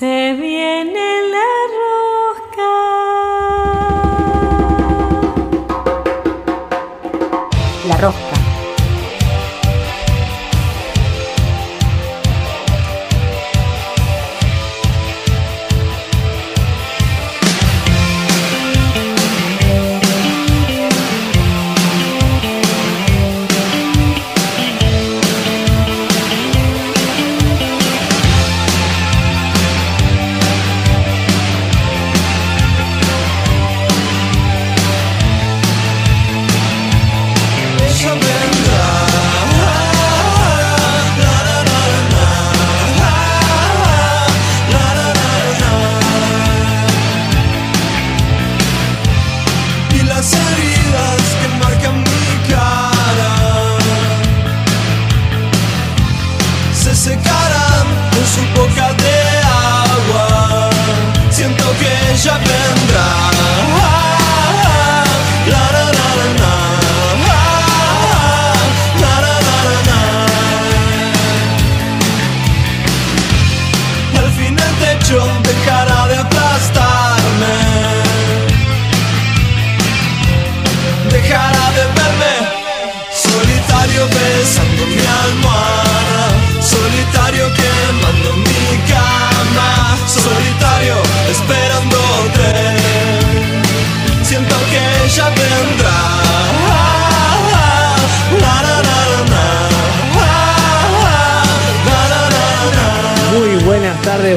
Se viene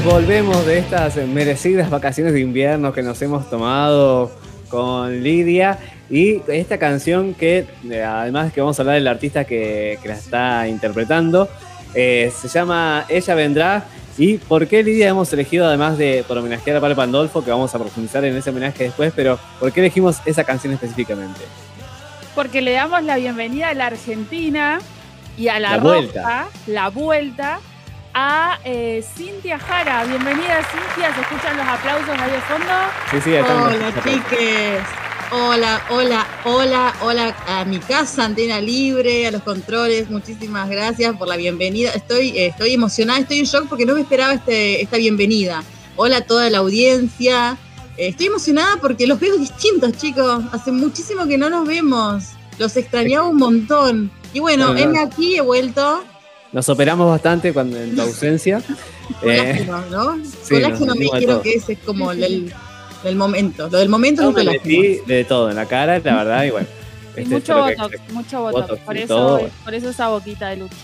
volvemos de estas merecidas vacaciones de invierno que nos hemos tomado con Lidia y esta canción que eh, además que vamos a hablar del artista que, que la está interpretando, eh, se llama Ella Vendrá y por qué Lidia hemos elegido además de por homenajear a Pablo Pandolfo, que vamos a profundizar en ese homenaje después, pero ¿por qué elegimos esa canción específicamente? Porque le damos la bienvenida a la Argentina y a la, La Roja, vuelta. la vuelta, a eh, Cintia Jara. Bienvenida, Cintia. ¿Se escuchan los aplausos ahí de fondo? Sí, sí, acá Hola chiques, hola, hola, hola, hola a mi casa, Antena Libre, a los controles, muchísimas gracias por la bienvenida. Estoy, eh, estoy emocionada, estoy en shock porque no me esperaba este, esta bienvenida. Hola a toda la audiencia. Eh, estoy emocionada porque los veo distintos, chicos. Hace muchísimo que no nos vemos. Los extrañaba un montón. Y bueno, Bueno. heme aquí, he vuelto. Nos operamos bastante cuando en tu ausencia. Eh, Colágeno, ¿no? sí, Colágeno me todo. que ese es como el, el momento. Lo del momento es Yo un me colágeno. metí de todo en la cara, la verdad, y bueno. Y este, mucho espero que- botox, mucho botox. botox por, eso, todo. por eso esa boquita de lucha.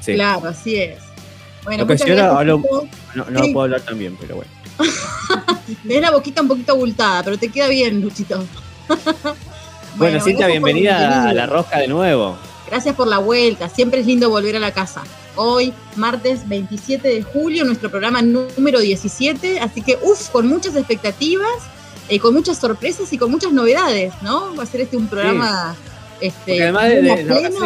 sí. Claro, así es. Bueno, Lo que ahora gracias, hablo-. No, no Sí. puedo hablar tan bien, pero bueno. Tenés la boquita un poquito abultada, pero te queda bien, Luchito. Bueno, Cintia, gracias por bienvenida a. La Rosca de nuevo. Gracias por la vuelta. Siempre es lindo volver a la casa. Hoy, martes 27 de julio, nuestro programa número 17. Así que, uff, con muchas expectativas, eh, con muchas sorpresas y con muchas novedades, ¿no? Va a ser este un programa. Este, además de,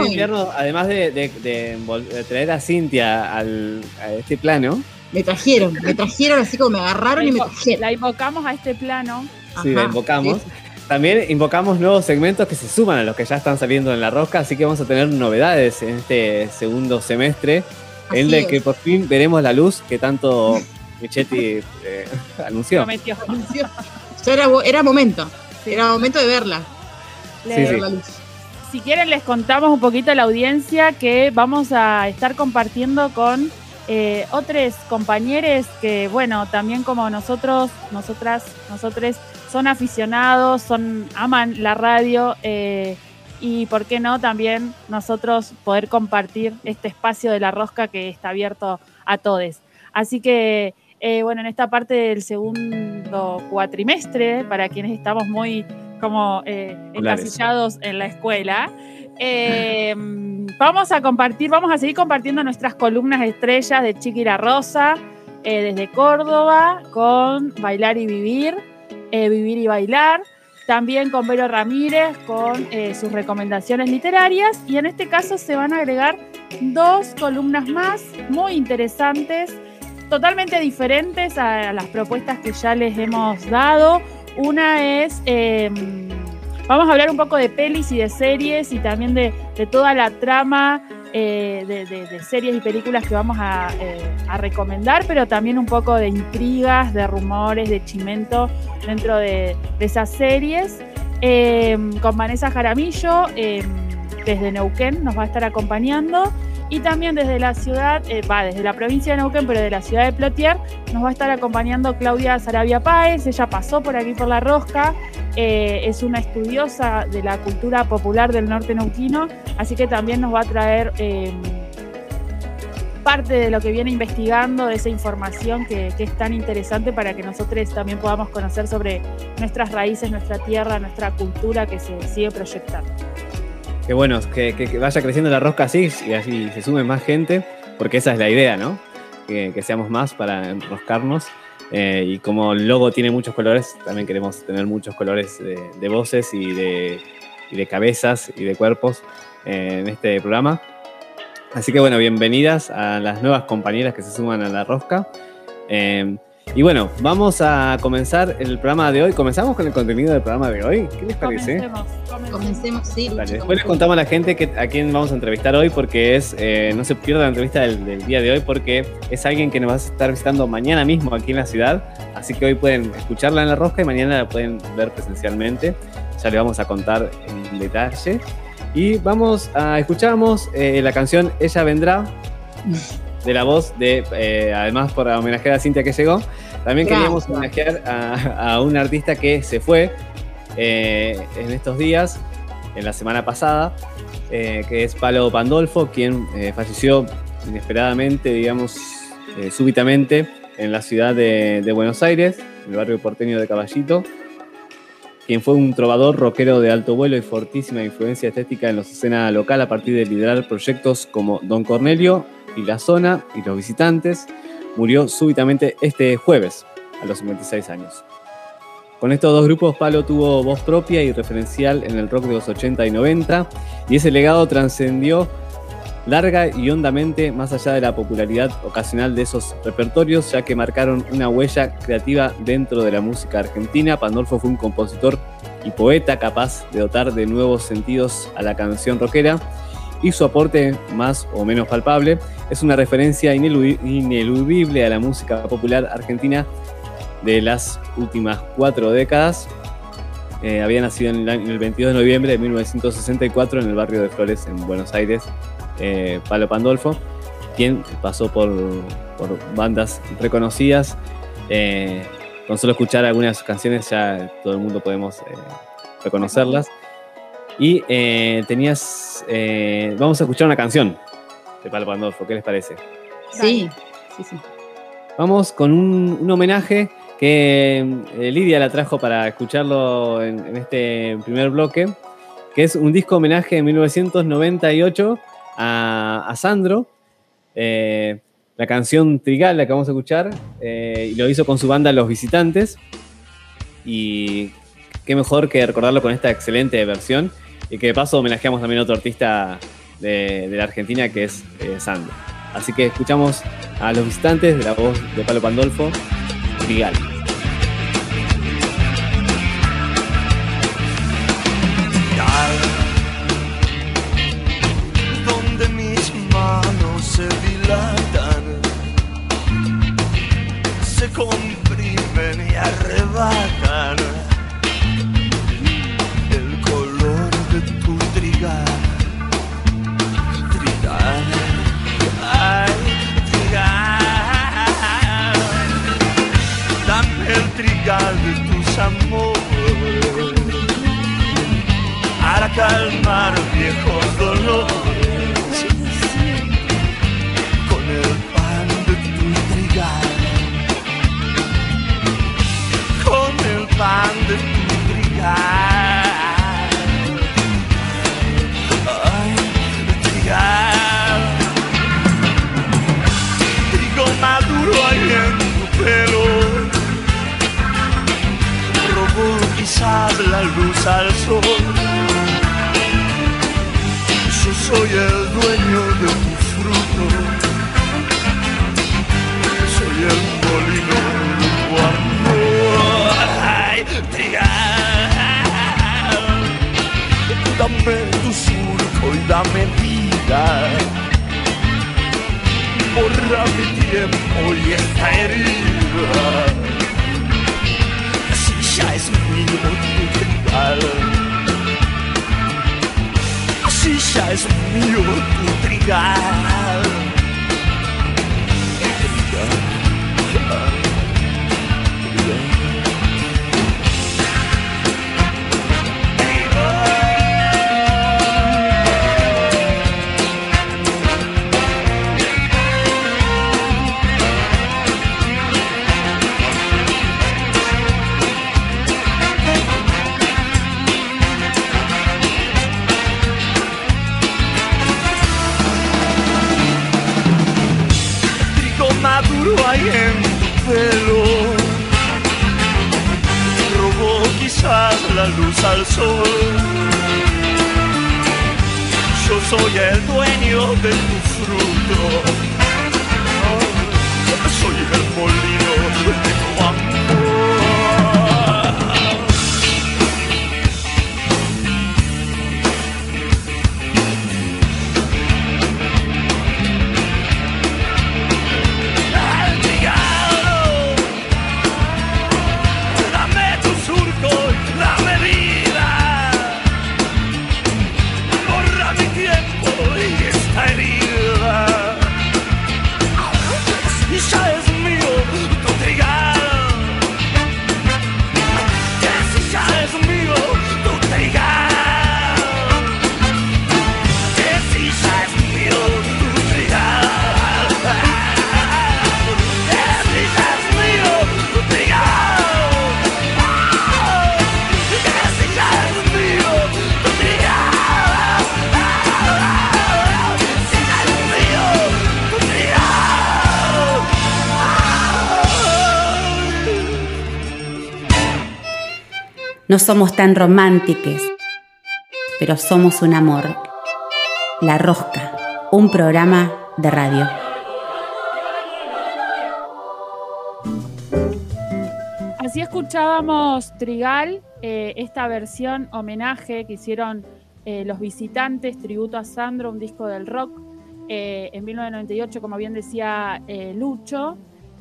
invierno, además de, de- de vol- de traer a Cintia al, a este plano, Me trajeron, me trajeron así como me agarraron y me La, trajeron. la invocamos a este plano. sí, la invocamos. sí. También invocamos nuevos segmentos que se suman a los que ya están saliendo en La Rosca, así que vamos a tener novedades en este segundo semestre, en el que es. por fin veremos la luz que tanto Michetti eh, anunció. Prometió. Ya era, era momento, Sí. era momento de verla. Le- Sí, de sí. ver la luz. Si quieren les contamos un poquito a la audiencia que vamos a estar compartiendo con eh, otros compañeros que, bueno, también como nosotros, nosotras, nosotres, son aficionados, son aman la radio eh, y, ¿por qué no, también nosotros poder compartir este espacio de la rosca que está abierto a todos. Así que, eh, bueno, en esta parte del segundo cuatrimestre, para quienes estamos muy como eh, encasillados en la escuela, vamos a compartir, vamos a seguir compartiendo nuestras columnas estrellas de Chiqui la Rosa. desde Córdoba con Bailar y Vivir, eh, Vivir y Bailar. También con Vero Ramírez con eh, sus recomendaciones literarias. Y en este caso se van a agregar dos columnas más muy interesantes, totalmente diferentes a las propuestas que ya les hemos dado. Una es em, Vamos a hablar un poco de pelis y de series y también de, toda la trama eh, de, series y películas que vamos eh, a, recomendar, pero también un poco de intrigas, de rumores, de chimento dentro de, esas series. Em, con Vanessa Jaramillo, desde Neuquén, nos va a estar acompañando. Y también desde la ciudad, eh, va, desde la provincia de Neuquén, pero de la ciudad de Plotier, nos va a estar acompañando Claudia Sarabia Páez. Ella pasó por aquí por la rosca, eh, es una estudiosa de la cultura popular del norte neuquino, así que también nos va a traer em, parte de lo que viene investigando, de esa información que, es tan interesante para que nosotros también podamos conocer sobre nuestras raíces, nuestra tierra, nuestra cultura que se sigue proyectando. Qué bueno, que, vaya creciendo la rosca así y así se sume más gente, porque esa es la idea, ¿no? Que, seamos más para enroscarnos. Eh, y como el logo tiene muchos colores, también queremos tener muchos colores de, voces y de, de, cabezas y de cuerpos eh, en este programa. Así que bueno, bienvenidas a las nuevas compañeras que se suman a la rosca. Eh, y bueno, vamos a comenzar el programa de hoy. ¿Comenzamos con el contenido del programa de hoy? ¿Qué les parece? Comencemos, sí. Después les contamos a la gente que, a quién vamos a entrevistar hoy porque es, eh, no se pierda la entrevista del, día de hoy porque es alguien que nos va a estar visitando mañana mismo aquí en la ciudad. Así que hoy pueden escucharla en la rosca y mañana la pueden ver presencialmente. Ya le vamos a contar en detalle. Y vamos a, escuchamos eh, la canción Ella Vendrá de la voz de, eh, además por homenajear a Cintia que llegó, también queríamos homenajear a, un artista que se fue eh, en estos días, en la semana pasada, eh, que es Palo Pandolfo, quien falleció inesperadamente, digamos, súbitamente en la ciudad de, de, Buenos Aires, en el barrio porteño de Caballito, quien fue un trovador rockero de alto vuelo y fortísima influencia estética en la escena local a partir de liderar proyectos como Don Cornelio y la zona y los visitantes, murió súbitamente este jueves, a los 56 años. Con estos dos grupos, Palo tuvo voz propia y referencial en el rock de los 80 y 90, y ese legado trascendió larga y hondamente más allá de la popularidad ocasional de esos repertorios, ya que marcaron una huella creativa dentro de la música argentina. Pandolfo fue un compositor y poeta capaz de dotar de nuevos sentidos a la canción rockera y su aporte más o menos palpable es una referencia ineludible a la música popular argentina de las últimas cuatro décadas. Eh, había nacido en el, 22 de noviembre de 1964 en el barrio de Flores, en Buenos Aires, eh, Palo Pandolfo, quien pasó por, bandas reconocidas. Eh, con solo escuchar algunas canciones ya todo el mundo podemos reconocerlas. Y eh, tenías. Eh, vamos a escuchar una canción de Palo Pandolfo, ¿qué les parece? Sí, sí, sí. Vamos con un, homenaje que eh, Lidia la trajo para escucharlo en, este primer bloque, que es un disco homenaje de 1998 a, Sandro. la canción Trigal, la que vamos a escuchar, y lo hizo con su banda Los Visitantes. Y qué mejor que recordarlo con esta excelente versión. Y que de paso homenajeamos también a otro artista de, la Argentina que es eh, Sandro. Así que escuchamos a los visitantes de la voz de Palo Pandolfo, Vigal. Donde mis manos se dilatan, se comprimen y arrebatan de tus amores. Para calmar viejos dolores. Con el pan de tu trigal. Con el pan de tu trigal la luz al sol. Yo soy el dueño de tu fruto, soy el molino de tu amor. Ay, dame tu surco y dame vida. Borra mi tiempo y esta herida. Si ya es mío tu trigal. Si ya es el dueño de tu fruto. No somos tan románticos, pero somos un amor. La Rosca, un programa de radio. Así escuchábamos Trigal, eh, esta versión homenaje que hicieron eh, los visitantes, tributo a Sandro, un disco del rock, eh, en 1998, como bien decía Lucho.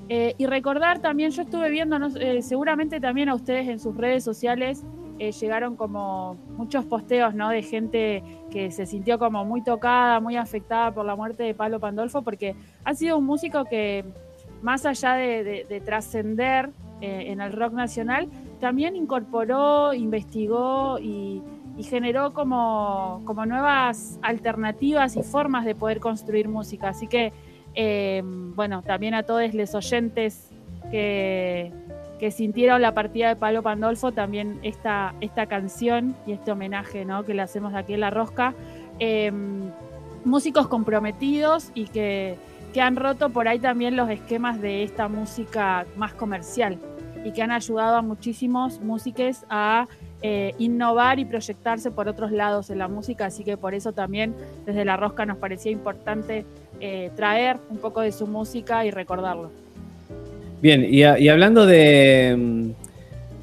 Eh, y recordar también, yo estuve viendo, eh, seguramente también a ustedes en sus redes sociales eh, llegaron como muchos posteos, ¿no? De gente que se sintió como muy tocada, muy afectada por la muerte de Pablo Pandolfo, porque ha sido un músico que, más allá de, de- de trascender en el rock nacional, también incorporó, investigó y, y generó como, como nuevas alternativas y formas de poder construir música. Así que, eh, bueno, también a todos los oyentes que, sintieron la partida de Pablo Pandolfo, también esta, esta canción y este homenaje ¿no? que le hacemos aquí en La Rosca. Eh, músicos comprometidos y que, que han roto por ahí también los esquemas de esta música más comercial y que han ayudado a muchísimos músicos a eh, innovar y proyectarse por otros lados en la música, así que por eso también desde La Rosca nos parecía importante eh, traer un poco de su música y recordarlo. Bien, y, hablando de, mm,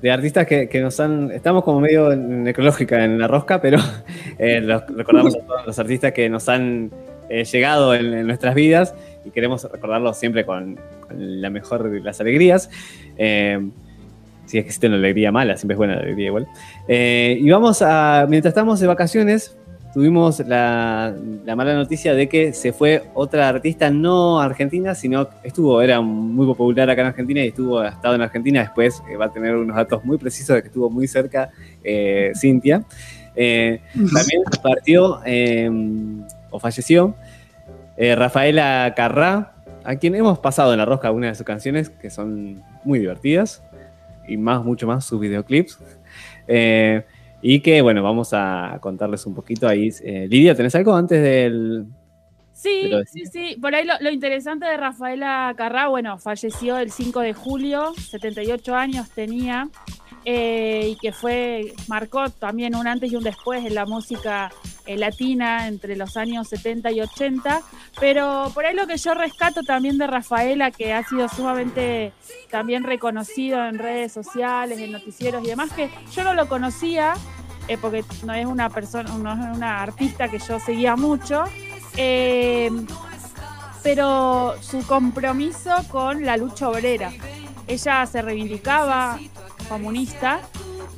de artistas que, nos han. Estamos como medio necrológica en la rosca, pero eh, recordamos a todos los artistas que nos han llegado en, nuestras vidas y queremos recordarlos siempre con, la mejor de las alegrías. Si es que existe una alegría mala, siempre es buena la alegría igual. Eh, y vamos a. Mientras estamos de vacaciones, tuvimos la, la mala noticia de que se fue otra artista no argentina, sino que estuvo, era muy popular acá en Argentina y estuvo ha estado en Argentina. Después eh, va a tener unos datos muy precisos de que estuvo muy cerca eh, Cintia. Eh, también partió eh, o falleció Rafaela Carrá, a quien hemos pasado en la rosca algunas de sus canciones que son muy divertidas y más, mucho más sus videoclips. Eh, y que, bueno, vamos a contarles un poquito ahí. Eh, Lidia, ¿tenés algo antes del...? Sí, sí, sí. Por ahí lo, lo interesante de Rafaela Carrá, bueno, falleció el 5 de julio, 78 años tenía, eh, y que fue, marcó también un antes y un después en la música eh, latina entre los años 70 y 80. Pero por ahí lo que yo rescato también de Rafaela, que ha sido sumamente también reconocido en redes sociales, en noticieros y demás, que yo no lo conocía, eh, porque no es una persona, no es una artista que yo seguía mucho. Pero su compromiso con la lucha obrera. Ella se reivindicaba comunista.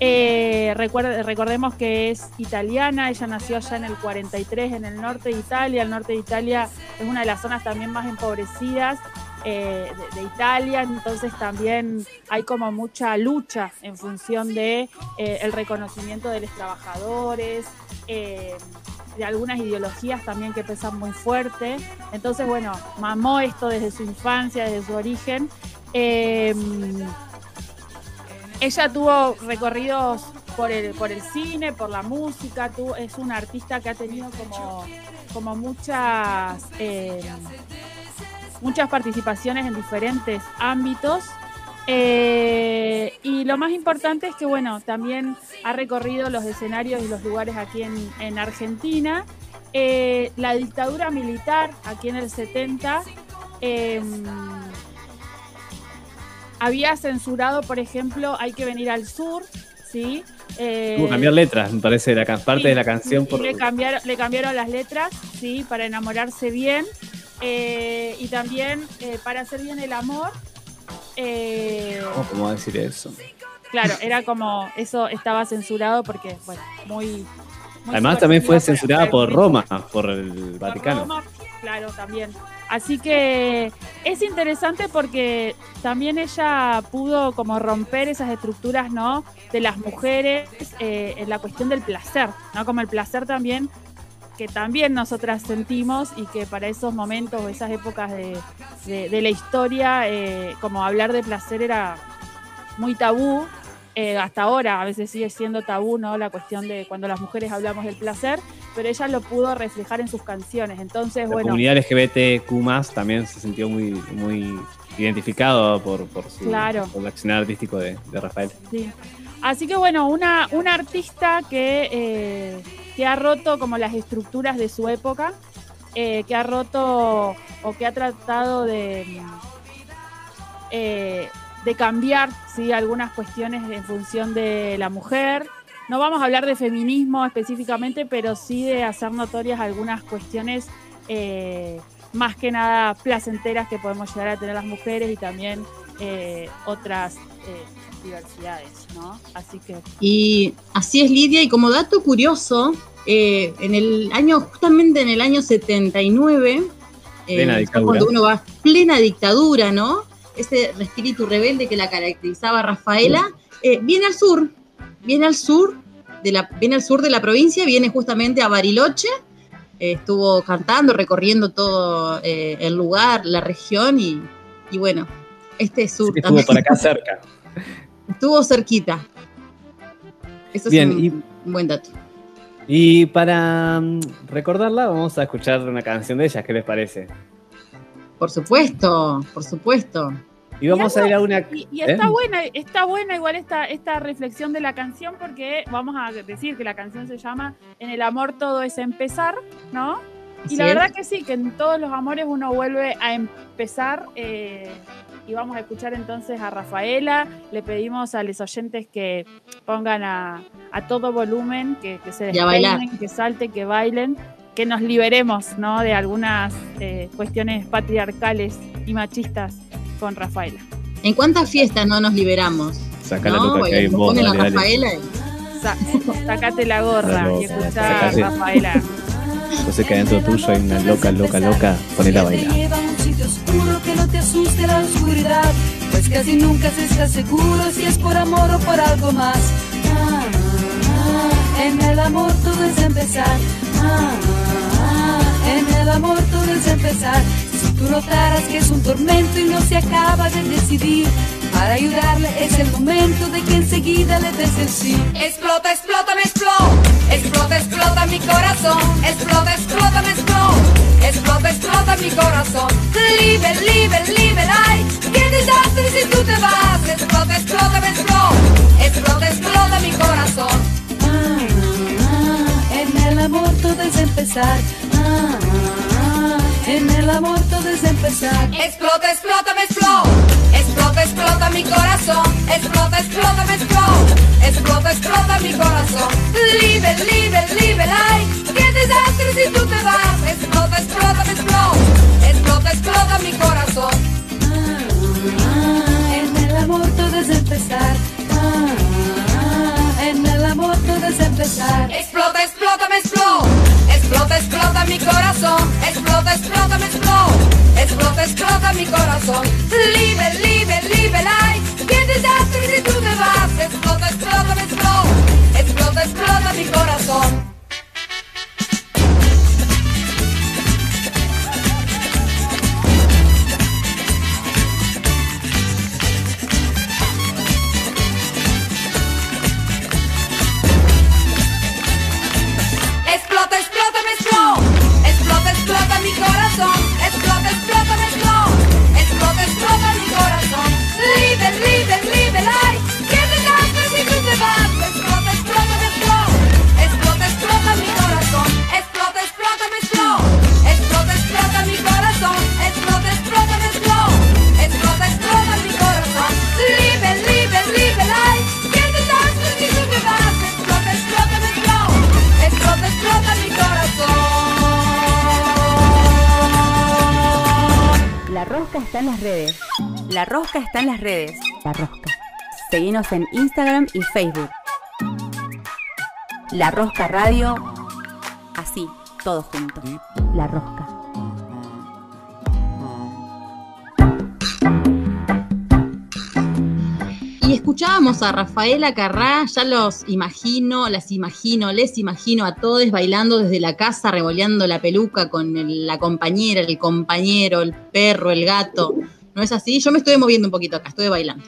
Eh, recuerde- recordemos que es italiana, ella nació allá en el 43 en el norte de Italia. El norte de Italia es una de las zonas también más empobrecidas eh, de, Italia, entonces también hay como mucha lucha en función de eh, reconocimiento de los trabajadores, de algunas ideologías también que pesan muy fuerte. Entonces, bueno, mamó esto desde su infancia, desde su origen. Ella tuvo recorridos por el, por el cine, por la música, tu- es una artista que ha tenido como, como muchas, eh, muchas participaciones en diferentes ámbitos. Eh, y lo más importante es que, bueno, también ha recorrido los escenarios y los lugares aquí en, en Argentina. Eh, la dictadura militar aquí en el 70 eh, había censurado, por ejemplo, Hay que venir al sur, ¿sí? Eh, cambiar letras, me parece, la parte de la canción. Por... le, cambiaron, le cambiaron las letras, sí, para enamorarse bien. eh, y también eh, para hacer bien el amor. eh, ¿Cómo decir eso? claro, era como, eso estaba censurado porque, bueno, muy... muy Además, también fue censurada por Roma, por el por Vaticano. Roma, claro, también. Así que es interesante porque también ella pudo como romper esas estructuras, ¿no? De las mujeres eh, en la cuestión del placer, ¿no? Como el placer también que también nosotras sentimos y que para esos momentos o esas épocas de, de- la historia, eh, como hablar de placer era muy tabú. Eh, hasta ahora a veces sigue siendo tabú, ¿no? La cuestión de cuando las mujeres hablamos del placer, pero ella lo pudo reflejar en sus canciones. Entonces, La bueno, comunidad LGBTQ también se sintió muy, muy identificado por, por, su, Claro. por el accionar artístico de, de Rafael. Sí. Así que bueno, una, una artista que, eh, que ha roto como las estructuras de su época, eh, que ha roto o que ha tratado de, eh, de cambiar ¿sí? algunas cuestiones en función de la mujer. No vamos a hablar de feminismo específicamente, pero sí de hacer notorias algunas cuestiones eh, más que nada placenteras que podemos llegar a tener las mujeres y también eh, otras eh, diversidades, ¿no? Así que Y así es Lidia, y como dato curioso, eh, en el año, justamente en el año 79, eh, Plena dictadura. cuando uno va plena dictadura, ¿no? Ese espíritu rebelde que la caracterizaba Rafaela, eh, viene al sur, viene al sur de la, viene al sur de la provincia, viene justamente a Bariloche, eh, estuvo cantando, recorriendo todo eh, el lugar, la región, y, y bueno, este sur que estuvo por acá cerca. estuvo cerquita. Eso Bien, es un y, buen dato. y para mm, recordarla, vamos a escuchar una canción de ella, ¿qué les parece? Por supuesto, por supuesto. Y vamos a ir a una. Y, y está ¿Eh? buena, está buena igual esta, esta reflexión de la canción porque vamos a decir que la canción se llama En el amor todo es empezar, ¿no? Y la verdad que sí, que en todos los amores uno vuelve a empezar eh, y vamos a escuchar entonces a Rafaela. Le pedimos a los oyentes que pongan a, a todo volumen, que, que se despeinen, que salten, que bailen, que nos liberemos ¿no? de algunas eh, cuestiones patriarcales y machistas con Rafaela. ¿En cuántas fiestas no nos liberamos? Saca la ¿No? que hay en Nos vos, ponen a dale, dale. Rafaela y- Sa- sacate la gorra Dale, y escuchá. Rafaela. Yo sé que adentro tuyo hay una loca, loca, loca. Ponela a Te bailar. lleva a un sitio oscuro que no te asuste la oscuridad, pues casi nunca se está seguro si es por amor o por algo más. Ah, ah, en el amor todo es empezar. Ah, en el amor todo es empezar. Si tú notaras que es un tormento y no se acaba de decidir, para ayudarle es el momento de que enseguida le des el sí. Explota, explota, me explota. Explota, explota mi corazón. Explota, explota, me explota. Explota, explota mi corazón. Libre, libre, libre, ay. Qué desastre si tú te vas. Explota, explota, me explota. Explota, explota mi corazón. Ah, ah, en el amor todo es empezar. Ah, ah, en el amor todo es empezar. Explota, explota, me explota. Explota, explota mi corazón. Explota, explota, me explota. Explota, explota mi corazón. Live, live, live like. Qué desastre si tú te vas. Explota, explota, me explota. Explota, explota mi corazón. Ah, en el amor todo es ah, en el amor todo es. Explota Explota, explota, explota. Explota, mi corazón. Libre, libre, libre, life. ¿Qué desastre si tú te vas? Explota, explota, explota. Explota, explota mi corazón. Está en las redes. La rosca está en las redes. La rosca. Seguinos en Instagram y Facebook. La rosca radio. Así, todo junto. La rosca. Y escuchábamos a Rafaela Carrá, ya los imagino, las imagino, les imagino a todos bailando desde la casa, revoleando la peluca con la compañera, el compañero, el perro, el gato. ¿No es así? Yo me estoy moviendo un poquito acá, estoy bailando.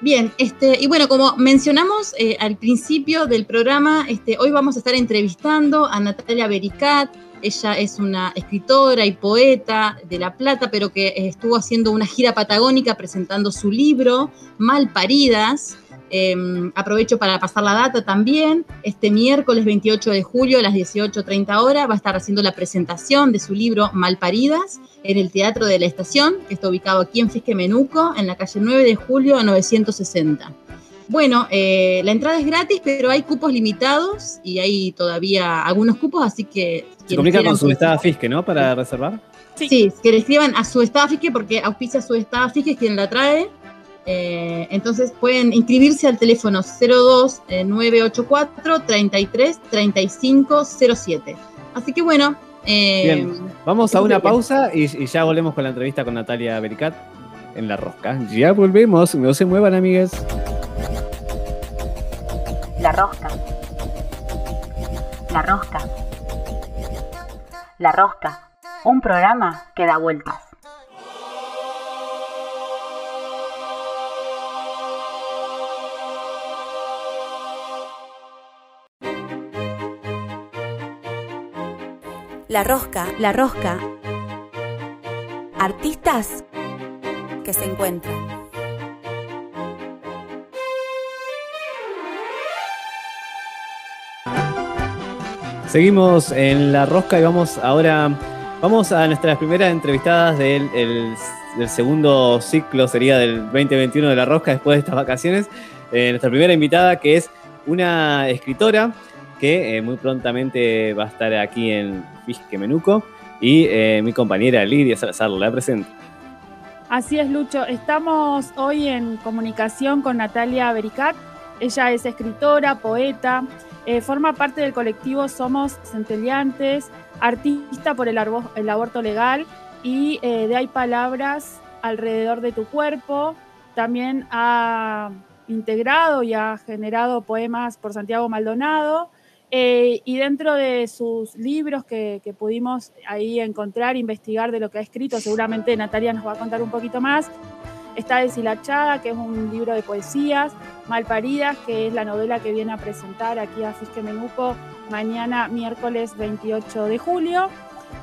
Bien, este, y bueno, como mencionamos eh, al principio del programa, este, hoy vamos a estar entrevistando a Natalia Bericat. Ella es una escritora y poeta de La Plata, pero que estuvo haciendo una gira patagónica presentando su libro, Malparidas. Eh, aprovecho para pasar la data también. Este miércoles 28 de julio a las 18.30 horas va a estar haciendo la presentación de su libro Malparidas en el Teatro de la Estación, que está ubicado aquí en Fisque Menuco, en la calle 9 de julio a 960. Bueno, eh, la entrada es gratis, pero hay cupos limitados y hay todavía algunos cupos, así que... Se comunica con su estado Fisque, ¿no? Para reservar. Sí. que le escriban a su estado Fisque porque auspicia su estado Fisque es quien la trae. Eh, entonces pueden inscribirse al teléfono 02 eh, 984 33 35 07. Así que bueno. eh, Bien. Vamos a una pausa y, y ya volvemos con la entrevista con Natalia Bericat en La Rosca. Ya volvemos, no se muevan, amigues. La rosca. La rosca. La rosca. Un programa que da vueltas. La rosca. La rosca. Artistas que se encuentran. Seguimos en La Rosca y vamos ahora, vamos a nuestras primeras entrevistadas del, el- segundo ciclo, sería del 2021 de La Rosca después de estas vacaciones. Eh, nuestra primera invitada que es una escritora que eh, muy prontamente va a estar aquí en Fisque Menuco y eh, mi compañera Lidia Salazar, la presento. Así es, Lucho. Estamos hoy en comunicación con Natalia Bericat. Ella es escritora, poeta, eh, forma parte del colectivo Somos Centelliantes, artista por el aborto legal y eh, de Hay Palabras alrededor de tu cuerpo. También ha integrado y ha generado poemas por Santiago Maldonado. Eh, y dentro de sus libros que, pudimos ahí encontrar, investigar de lo que ha escrito, seguramente Natalia nos va a contar un poquito más. Está Deshilachada, que es un libro de poesías, Malparidas, que es la novela que viene a presentar aquí a Fisque Menuco mañana, miércoles 28 de julio.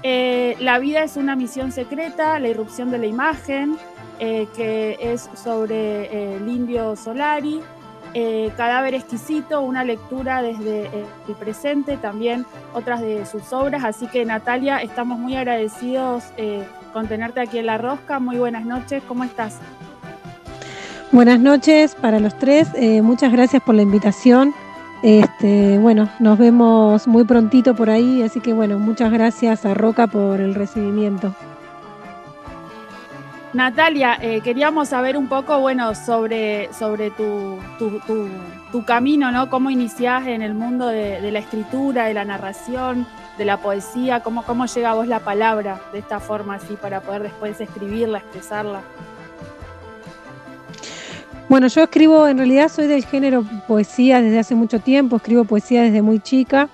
Eh, la vida es una misión secreta, la irrupción de la imagen, eh, que es sobre eh, el Solari. Eh, Cadáver exquisito, una lectura desde el presente, también otras de sus obras. Así que Natalia, estamos muy agradecidos eh, con tenerte aquí en La Rosca. Muy buenas noches, ¿cómo estás? Buenas noches para los tres, eh, muchas gracias por la invitación. Este, bueno, nos vemos muy prontito por ahí, así que bueno, muchas gracias a Roca por el recibimiento. Natalia, eh, queríamos saber un poco, bueno, sobre, sobre tu, tu, tu, camino, ¿no? Cómo iniciás en el mundo de, la escritura, de la narración, de la poesía, cómo, cómo llega a vos la palabra de esta forma así para poder después escribirla, expresarla. Bueno, yo escribo, en realidad soy del género poesía desde hace mucho tiempo, escribo poesía desde muy chica.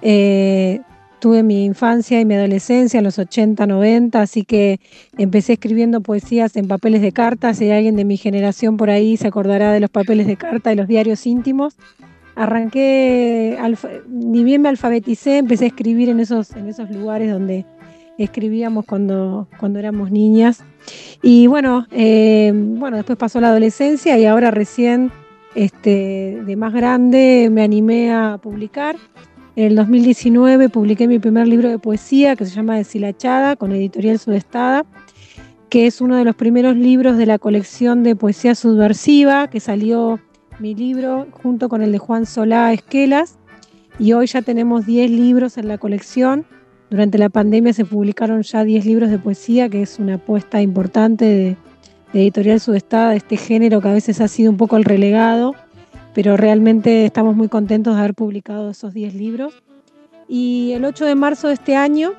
Eh, tuve mi infancia y mi adolescencia en los 80, 90, así que empecé escribiendo poesías en papeles de cartas. Si alguien de mi generación por ahí se acordará de los papeles de carta y los diarios íntimos. Arranqué, ni bien me alfabeticé, empecé a escribir en esos, en esos lugares donde escribíamos cuando, cuando éramos niñas. Y bueno, eh, bueno, después pasó la adolescencia y ahora recién este, de más grande me animé a publicar. En el 2019 publiqué mi primer libro de poesía que se llama Deshilachada con Editorial Sudestada, que es uno de los primeros libros de la colección de poesía subversiva que salió mi libro junto con el de Juan Solá Esquelas. Y hoy ya tenemos 10 libros en la colección. Durante la pandemia se publicaron ya 10 libros de poesía, que es una apuesta importante de, Editorial Sudestada, de este género que a veces ha sido un poco el relegado pero realmente estamos muy contentos de haber publicado esos 10 libros. Y el 8 de marzo de este año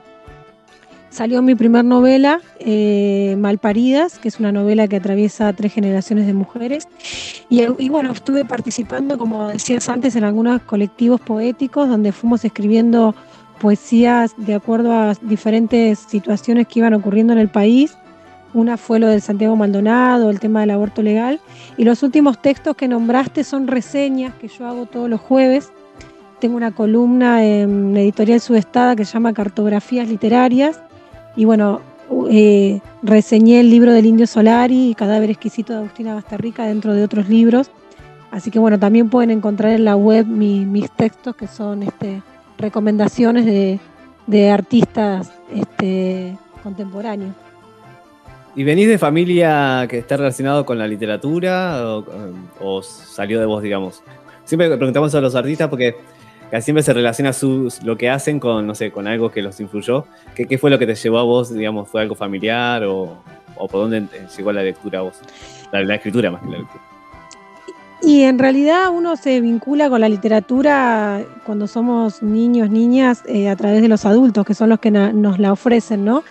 salió mi primer novela, eh, Malparidas, que es una novela que atraviesa tres generaciones de mujeres. Y, y, bueno, estuve participando, como decías antes, en algunos colectivos poéticos donde fuimos escribiendo poesías de acuerdo a diferentes situaciones que iban ocurriendo en el país una fue lo de Santiago Maldonado, el tema del aborto legal. Y los últimos textos que nombraste son reseñas que yo hago todos los jueves. Tengo una columna en Editorial Sudestada que se llama Cartografías Literarias. Y bueno, eh, reseñé el libro del Indio Solari y Cadáver Exquisito de Agustina Bastarrica dentro de otros libros. Así que bueno, también pueden encontrar en la web mis textos que son este, recomendaciones de, artistas este, contemporáneos. ¿Y venís de familia que está relacionado con la literatura o, salió de vos, digamos? Siempre preguntamos a los artistas porque casi siempre se relaciona sus, lo que hacen con, no sé, con algo que los influyó. ¿Qué, ¿Qué, fue lo que te llevó a vos, digamos, fue algo familiar o, o por dónde llegó la lectura a vos? La, escritura más que la lectura. Y en realidad uno se vincula con la literatura cuando somos niños, niñas, eh, a través de los adultos, que son los que nos la ofrecen, ¿no?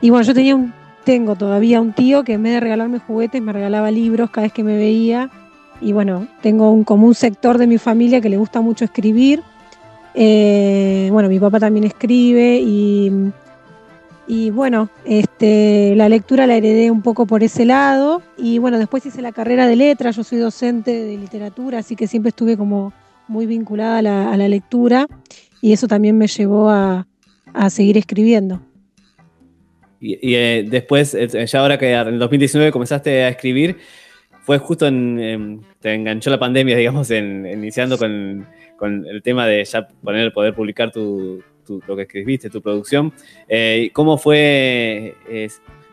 Y bueno, yo tenía un tengo todavía un tío que en vez de regalarme juguetes me regalaba libros cada vez que me veía. Y bueno, tengo un, como sector de mi familia que le gusta mucho escribir. Eh, bueno, mi papá también escribe y, y bueno, este, la lectura la heredé un poco por ese lado. Y bueno, después hice la carrera de letras, yo soy docente de literatura, así que siempre estuve como muy vinculada a la, a la lectura y eso también me llevó a, a seguir escribiendo. Y, eh, después, eh, ya ahora que en el 2019 comenzaste a escribir, fue justo en, te enganchó la pandemia, digamos, en, iniciando con, el tema de ya poner, poder publicar tu, lo que escribiste, tu producción. Eh, ¿Cómo fue?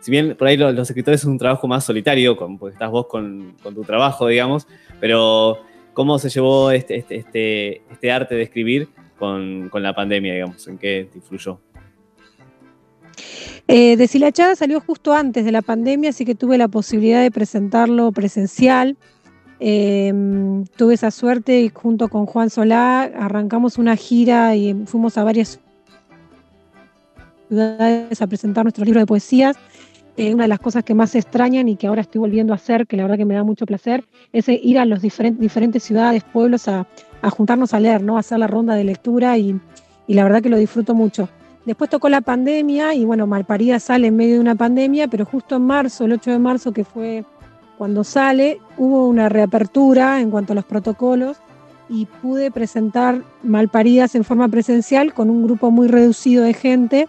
si bien por ahí los, escritores es un trabajo más solitario, con, porque estás vos con, tu trabajo, digamos, pero ¿cómo se llevó este, este, este, este arte de escribir con, con la pandemia, digamos? ¿En qué te influyó? Eh, Deshilachada salió justo antes de la pandemia, así que tuve la posibilidad de presentarlo presencial. Em, tuve esa suerte y junto con Juan Solá arrancamos una gira y fuimos a varias ciudades a presentar nuestros libros de poesías. Eh, una de las cosas que más extrañan y que ahora estoy volviendo a hacer, que la verdad que me da mucho placer, es ir a las diferentes, ciudades, pueblos a, juntarnos a leer, ¿no? a hacer la ronda de lectura y la verdad que lo disfruto mucho. Después tocó la pandemia y bueno, Malparida sale en medio de una pandemia, pero justo en marzo, el 8 de marzo, que fue cuando sale, hubo una reapertura en cuanto a los protocolos y pude presentar Malparidas en forma presencial con un grupo muy reducido de gente.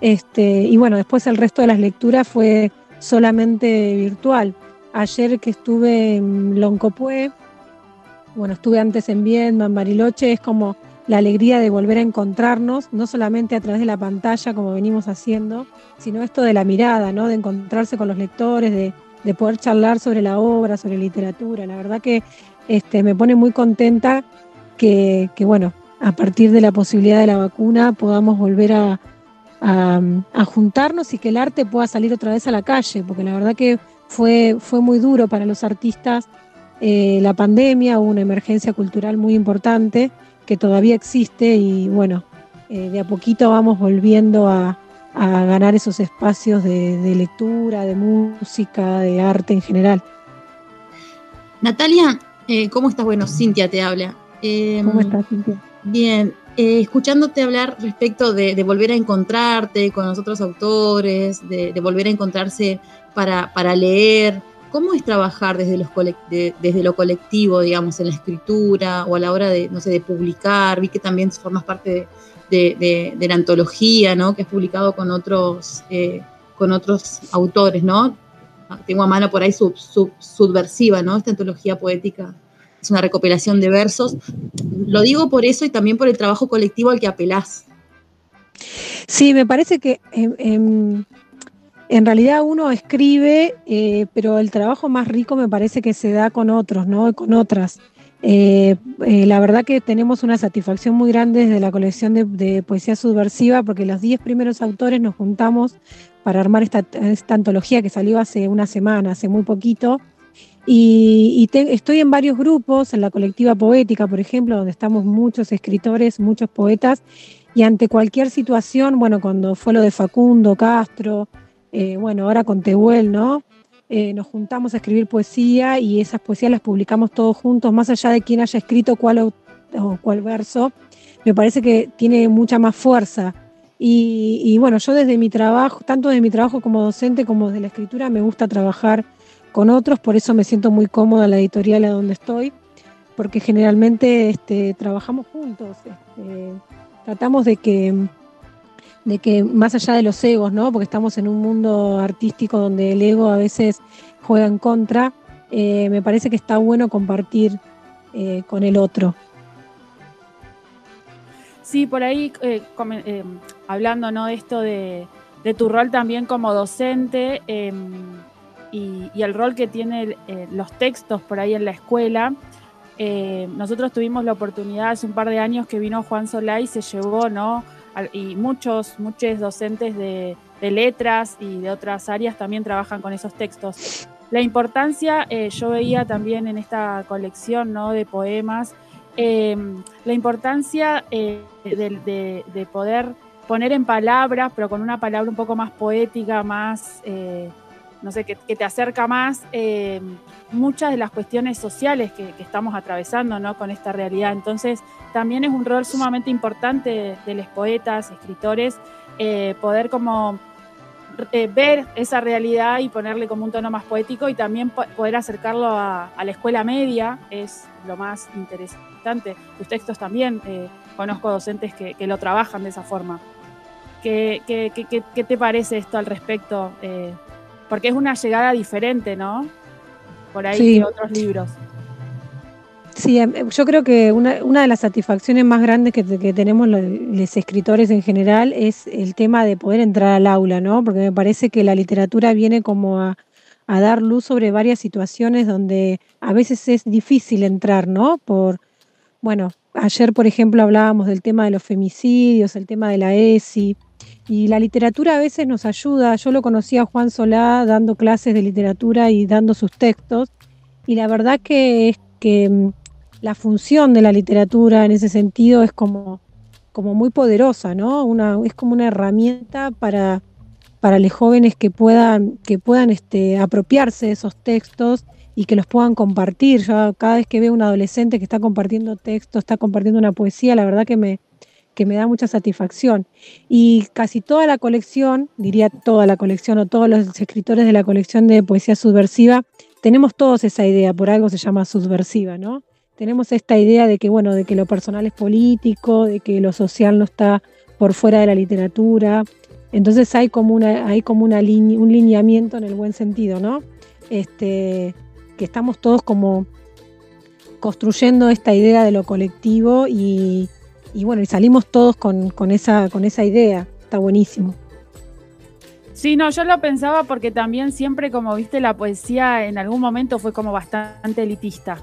Este, y bueno, después el resto de las lecturas fue solamente virtual. Ayer que estuve en Loncopué, bueno, estuve antes en Viedma, en Bariloche, es como la alegría de volver a encontrarnos, no solamente a través de la pantalla como venimos haciendo, sino esto de la mirada, ¿no? de encontrarse con los lectores, de, poder charlar sobre la obra, sobre literatura. La verdad que este, me pone muy contenta que, bueno, a partir de la posibilidad de la vacuna podamos volver a, a, juntarnos y que el arte pueda salir otra vez a la calle, porque la verdad que fue, fue muy duro para los artistas eh, la pandemia, hubo una emergencia cultural muy importante que todavía existe y bueno, eh, de a poquito vamos volviendo a, ganar esos espacios de, lectura, de música, de arte en general. Natalia, eh, ¿cómo estás? Bueno, Cintia te habla. ¿Cómo estás, Cintia? Bien, eh, escuchándote hablar respecto de, volver a encontrarte con los otros autores, de, volver a encontrarse para, para, leer, ¿cómo es trabajar desde, lo colectivo, digamos, en la escritura o a la hora de, no sé, de publicar? Vi que también formas parte de, la antología, ¿no? Que has publicado con otros, eh, con otros autores, ¿no? Tengo a mano por ahí subversiva, ¿no? Esta antología poética es una recopilación de versos. Lo digo por eso y también por el trabajo colectivo al que apelás. Sí, me parece que em, em, en realidad uno escribe, eh, pero el trabajo más rico me parece que se da con otros, ¿no? Con otras. Eh, eh, la verdad que tenemos una satisfacción muy grande desde la colección de, poesía subversiva porque los 10 primeros autores nos juntamos para armar esta, esta antología que salió hace una semana, hace muy poquito, y, estoy en varios grupos, en la colectiva poética, por ejemplo, donde estamos muchos escritores, muchos poetas, y ante cualquier situación, bueno, cuando fue lo de Facundo, Castro, eh, bueno, ahora con Tehuel, ¿no? Eh, nos juntamos a escribir poesía y esas poesías las publicamos todos juntos, más allá de quién haya escrito cuál o, cuál verso, me parece que tiene mucha más fuerza. Y, y, bueno, yo desde mi trabajo, tanto desde mi trabajo como docente como desde la escritura, me gusta trabajar con otros, por eso me siento muy cómoda en la editorial a donde estoy, porque generalmente este, trabajamos juntos, este, tratamos de que, de que más allá de los egos, ¿no? porque estamos en un mundo artístico donde el ego a veces juega en contra, eh, me parece que está bueno compartir eh, con el otro. Sí, por ahí eh, hablando ¿no? de esto de, de, tu rol también como docente, em, y, el rol que tienen los textos por ahí en la escuela. Nosotros tuvimos la oportunidad hace un par de años que vino Juan Solá y se llevó, ¿no? Y muchos, muchos docentes de, letras y de otras áreas también trabajan con esos textos. La importancia, eh, yo veía también en esta colección ¿no? de poemas, la importancia de, de, poder poner en palabras, pero con una palabra un poco más poética, más no sé, que, te acerca más eh, muchas de las cuestiones sociales que, estamos atravesando ¿no? con esta realidad. Entonces, también es un rol sumamente importante de, los poetas, escritores, eh, poder como eh, ver esa realidad y ponerle como un tono más poético y también poder acercarlo a, la escuela media es lo más interesante. Tus textos también, conozco docentes que, lo trabajan de esa forma. ¿Qué, qué, te parece esto al respecto? Porque es una llegada diferente, ¿no? Por ahí que otros libros. Sí, em, em, yo creo que una, una de las satisfacciones más grandes que, tenemos los, escritores en general es el tema de poder entrar al aula, ¿no? Porque me parece que la literatura viene como a, a dar luz sobre varias situaciones donde a veces es difícil entrar, ¿no? Por, bueno, ayer, por ejemplo, hablábamos del tema de los femicidios, el tema de la ESI, y la literatura a veces nos ayuda. Yo lo conocí a Juan Solá dando clases de literatura y dando sus textos. Y la verdad que es que mm, la función de la literatura en ese sentido es como, como muy poderosa, ¿no? Una, es como una herramienta para, para los jóvenes que puedan, que puedan este, apropiarse de esos textos y que los puedan compartir. Yo cada vez que veo un adolescente que está compartiendo textos, está compartiendo una poesía, la verdad que me, que me da mucha satisfacción. Y casi toda la colección, diría toda la colección o todos los escritores de la colección de poesía subversiva, tenemos todos esa idea, por algo se llama subversiva, ¿no? Tenemos esta idea de que, bueno, de que lo personal es político, de que lo social no está por fuera de la literatura. Entonces hay como una, hay como una un lineamiento en el buen sentido, ¿no? Este, que estamos todos como construyendo esta idea de lo colectivo y, y bueno, y salimos todos con, esa, con esa idea, está buenísimo. Sí, no, yo lo pensaba porque también siempre, como viste, la poesía en algún momento fue como bastante elitista.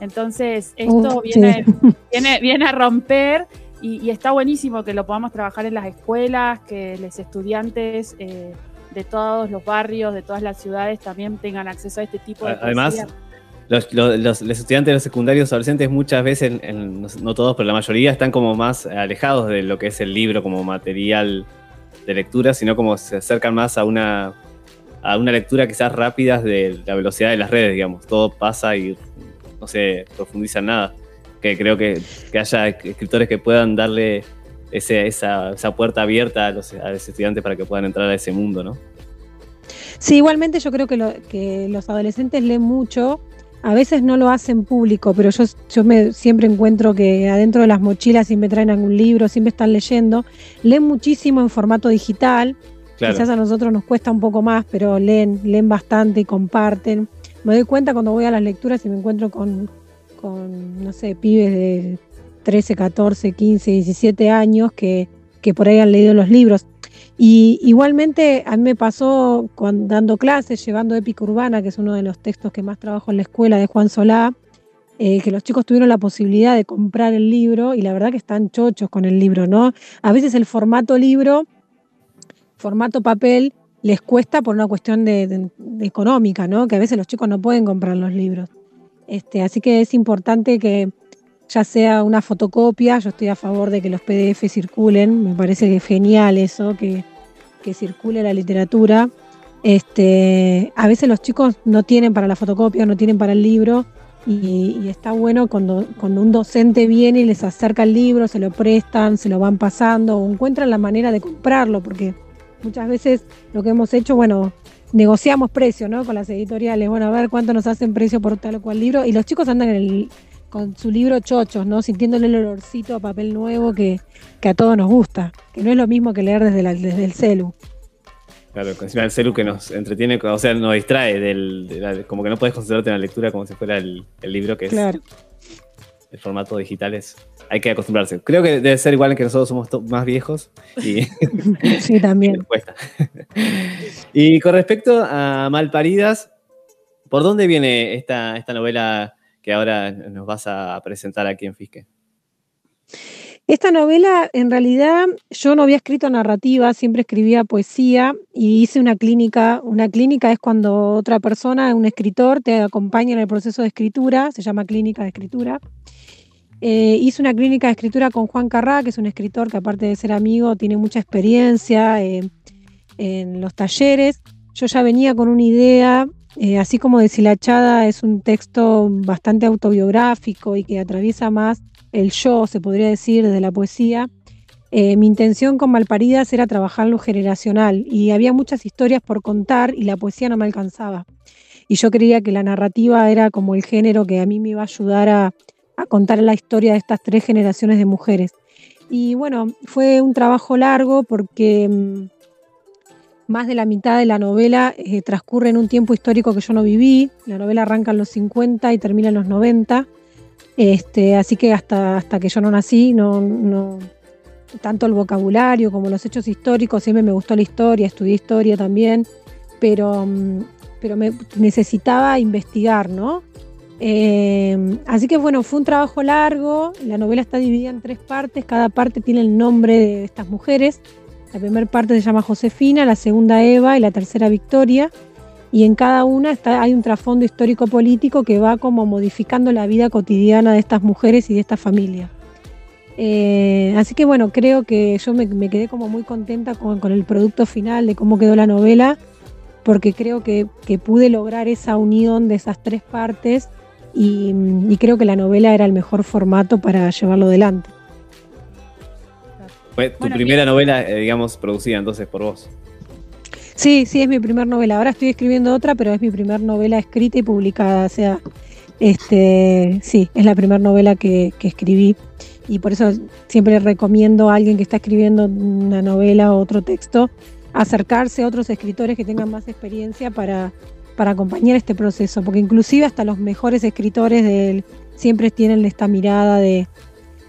Entonces, esto viene, viene, viene a romper y, está buenísimo que lo podamos trabajar en las escuelas, que los estudiantes eh, de todos los barrios, de todas las ciudades también tengan acceso a este tipo de Además, los, los, estudiantes de los secundarios adolescentes muchas veces, no todos, pero la mayoría están como más alejados de lo que es el libro como material de lectura, sino como se acercan más a una, a una lectura quizás rápida de la velocidad de las redes, digamos. Todo pasa y no se profundiza en nada. Que creo que, haya escritores que puedan darle ese, esa, esa, puerta abierta a los, a los, estudiantes para que puedan entrar a ese mundo, ¿no? Sí, igualmente yo creo que, que los adolescentes leen mucho a veces no lo hacen público, pero yo, yo me, siempre encuentro que adentro de las mochilas siempre traen algún libro, siempre están leyendo. Leen muchísimo en formato digital. Quizás a nosotros nos cuesta un poco más, pero leen, leen bastante y comparten. Me doy cuenta cuando voy a las lecturas y me encuentro con, con no sé, pibes de 13, 14, 15, 17 años que, que por ahí han leído los libros. Y igualmente a mí me pasó cuando, dando clases, llevando Épica Urbana, que es uno de los textos que más trabajo en la escuela de Juan Solá, eh, que los chicos tuvieron la posibilidad de comprar el libro y la verdad que están chochos con el libro, ¿no? A veces el formato libro, formato papel, les cuesta por una cuestión de, económica, ¿no? Que a veces los chicos no pueden comprar los libros. Este, así que es importante que ya sea una fotocopia, yo estoy a favor de que los PDF circulen, me parece genial eso, que, circule la literatura. Este, a veces los chicos no tienen para la fotocopia, no tienen para el libro, y, está bueno cuando, cuando un docente viene y les acerca el libro, se lo prestan, se lo van pasando, o encuentran la manera de comprarlo, porque muchas veces lo que hemos hecho, bueno, negociamos precio, ¿no? Con las editoriales, bueno, a ver cuánto nos hacen precio por tal o cual libro, y los chicos andan en el con su libro Chochos, ¿no? Sintiéndole el olorcito a papel nuevo que, a todos nos gusta, que no es lo mismo que leer desde, desde el celu. Claro, encima el celu que nos entretiene, o sea, nos distrae, del, como que no puedes concentrarte en la lectura como si fuera el, libro que claro. es el formato digital es, hay que acostumbrarse. Creo que debe ser igual que nosotros somos más viejos y sí, también. y con respecto a Malparidas, ¿por dónde viene esta, esta novela que ahora nos vas a presentar aquí en Fisque. Esta novela, en realidad, yo no había escrito narrativa, siempre escribía poesía y hice una clínica. Una clínica es cuando otra persona, un escritor, te acompaña en el proceso de escritura, se llama clínica de escritura. Eh, hice una clínica de escritura con Juan Carrá, que es un escritor que aparte de ser amigo, tiene mucha experiencia eh, en los talleres. Yo ya venía con una idea eh, así como Deshilachada es un texto bastante autobiográfico y que atraviesa más el yo, se podría decir, de la poesía, eh, mi intención con Malparidas era trabajar lo generacional y había muchas historias por contar y la poesía no me alcanzaba. Y yo creía que la narrativa era como el género que a mí me iba a ayudar a, a contar la historia de estas tres generaciones de mujeres. Y bueno, fue un trabajo largo porque mm, más de la mitad de la novela eh, transcurre en un tiempo histórico que yo no viví. La novela arranca en los 50 y termina en los 90. Este, así que hasta, hasta que yo no nací, no, no, tanto el vocabulario como los hechos históricos, siempre me gustó la historia, estudié historia también, pero, mm, pero me necesitaba investigar, ¿no? Eh, así que bueno, fue un trabajo largo, la novela está dividida en tres partes, cada parte tiene el nombre de estas mujeres. La primera parte se llama Josefina, la segunda Eva y la tercera Victoria. Y en cada una está, hay un trasfondo histórico-político que va como modificando la vida cotidiana de estas mujeres y de esta familia. Eh, así que bueno, creo que yo me, quedé como muy contenta con, el producto final de cómo quedó la novela, porque creo que, pude lograr esa unión de esas tres partes y creo que la novela era el mejor formato para llevarlo adelante. Fue tu primera novela, eh, digamos, producida entonces por vos. Sí, sí, es mi primera novela. Ahora estoy escribiendo otra, pero es mi primera novela escrita y publicada. O sea, este, sí, es la primera novela que, escribí. Y por eso siempre recomiendo a alguien que está escribiendo una novela o otro texto acercarse a otros escritores que tengan más experiencia para, para acompañar este proceso. Porque inclusive hasta los mejores escritores de siempre tienen esta mirada de,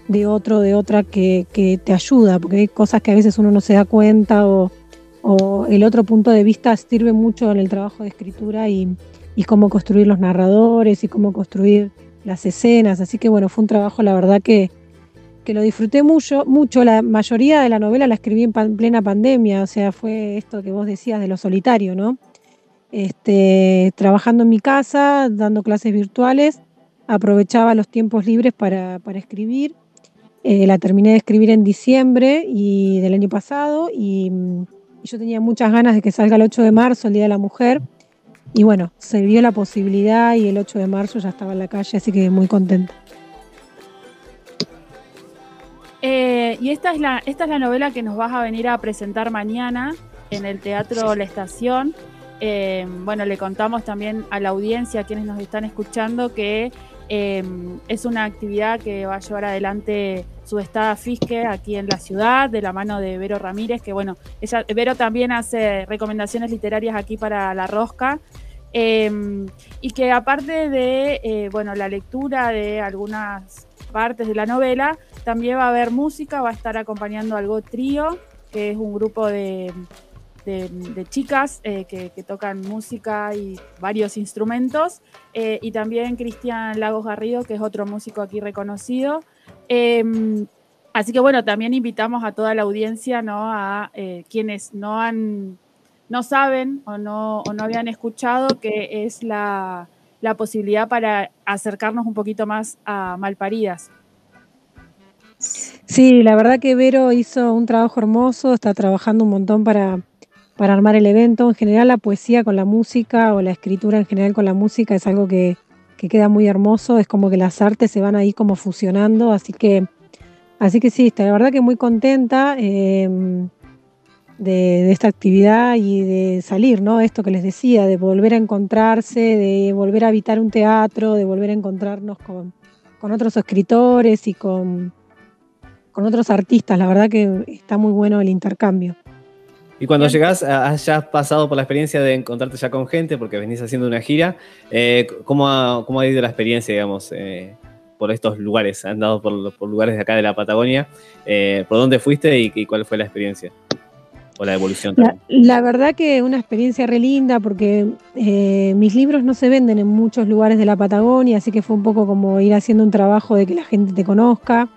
de otro, de otra que, te ayuda, porque hay cosas que a veces uno no se da cuenta o, el otro punto de vista sirve mucho en el trabajo de escritura y, cómo construir los narradores y cómo construir las escenas. Así que bueno, fue un trabajo, la verdad, que, que lo disfruté mucho, mucho. La mayoría de la novela la escribí en plena pandemia, o sea, fue esto que vos decías de lo solitario, ¿no? Este, trabajando en mi casa, dando clases virtuales, aprovechaba los tiempos libres para, para escribir. Eh, la terminé de escribir en diciembre y del año pasado y, mm, yo tenía muchas ganas de que salga el 8 de marzo, el Día de la Mujer. Y bueno, se dio la posibilidad y el 8 de marzo ya estaba en la calle, así que muy contenta. Eh, y esta es, la, esta es la novela que nos vas a venir a presentar mañana en el Teatro La Estación. Eh, bueno, le contamos también a la audiencia, a quienes nos están escuchando, que eh, es una actividad que va a llevar adelante su estada Fisque aquí en la ciudad, de la mano de Vero Ramírez, que bueno, ella, Vero también hace recomendaciones literarias aquí para La Rosca. Eh, y que aparte de eh, bueno, la lectura de algunas partes de la novela, también va a haber música, va a estar acompañando algo trío, que es un grupo de, de, chicas eh, que, tocan música y varios instrumentos, eh, y también Cristian Lagos Garrido, que es otro músico aquí reconocido. Eh, así que bueno, también invitamos a toda la audiencia, ¿no? A eh, quienes no han no saben o no, no habían escuchado que es la, la posibilidad para acercarnos un poquito más a Malparidas. Sí, la verdad que Vero hizo un trabajo hermoso, está trabajando un montón para, para armar el evento. En general la poesía con la música o la escritura en general con la música es algo que, que queda muy hermoso, es como que las artes se van ahí como fusionando, así que, así que sí, la verdad que muy contenta eh, de, esta actividad y de salir, ¿no? Esto que les decía, de volver a encontrarse, de volver a habitar un teatro, de volver a encontrarnos con, otros escritores y con otros artistas. La verdad que está muy bueno el intercambio. Y cuando llegás, hayas pasado por la experiencia de encontrarte ya con gente, porque venís haciendo una gira, eh, ¿cómo, ha, ¿cómo, ha, ido la experiencia, digamos, eh, por estos lugares? ¿Han dado por, por, lugares de acá de la Patagonia? Eh, ¿Por dónde fuiste y, y, cuál fue la experiencia? O la evolución la, la, verdad que una experiencia re linda, porque mis libros no se venden en muchos lugares de la Patagonia, así que fue un poco como ir haciendo un trabajo de que la gente te conozca.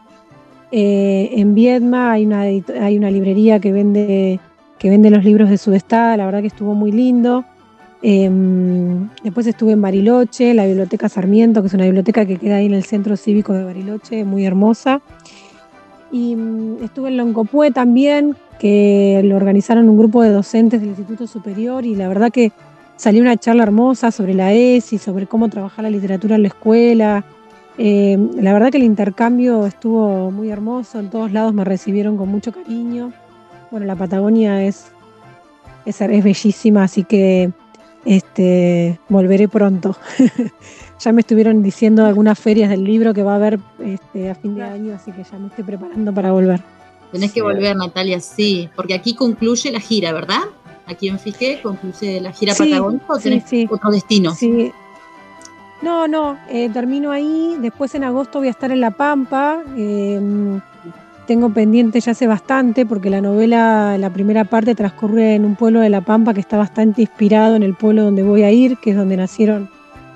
En Viedma hay una, hay una librería que vende, que vende los libros de Sudestada, la verdad que estuvo muy lindo. Eh, después estuve en Bariloche, la Biblioteca Sarmiento, que es una biblioteca que queda ahí en el Centro Cívico de Bariloche, muy hermosa. Y um, estuve en Loncopué también, que lo organizaron un grupo de docentes del Instituto Superior y la verdad que salió una charla hermosa sobre la ESI, sobre cómo trabajar la literatura en la escuela, eh, la verdad que el intercambio estuvo muy hermoso, en todos lados me recibieron con mucho cariño. Bueno, la Patagonia es, es, es bellísima, así que este, volveré pronto. ya me estuvieron diciendo algunas ferias del libro que va a haber este, a fin de año, así que ya me estoy preparando para volver. Tenés que volver, Natalia, sí, porque aquí concluye la gira, ¿verdad? Aquí en Fijé concluye la gira sí, patagónica o tenés sí. otro destino. Sí, no, no, eh, termino ahí. Después en agosto voy a estar en La Pampa. Eh, tengo pendiente ya hace bastante porque la novela, la primera parte transcurre en un pueblo de La Pampa que está bastante inspirado en el pueblo donde voy a ir, que es donde nacieron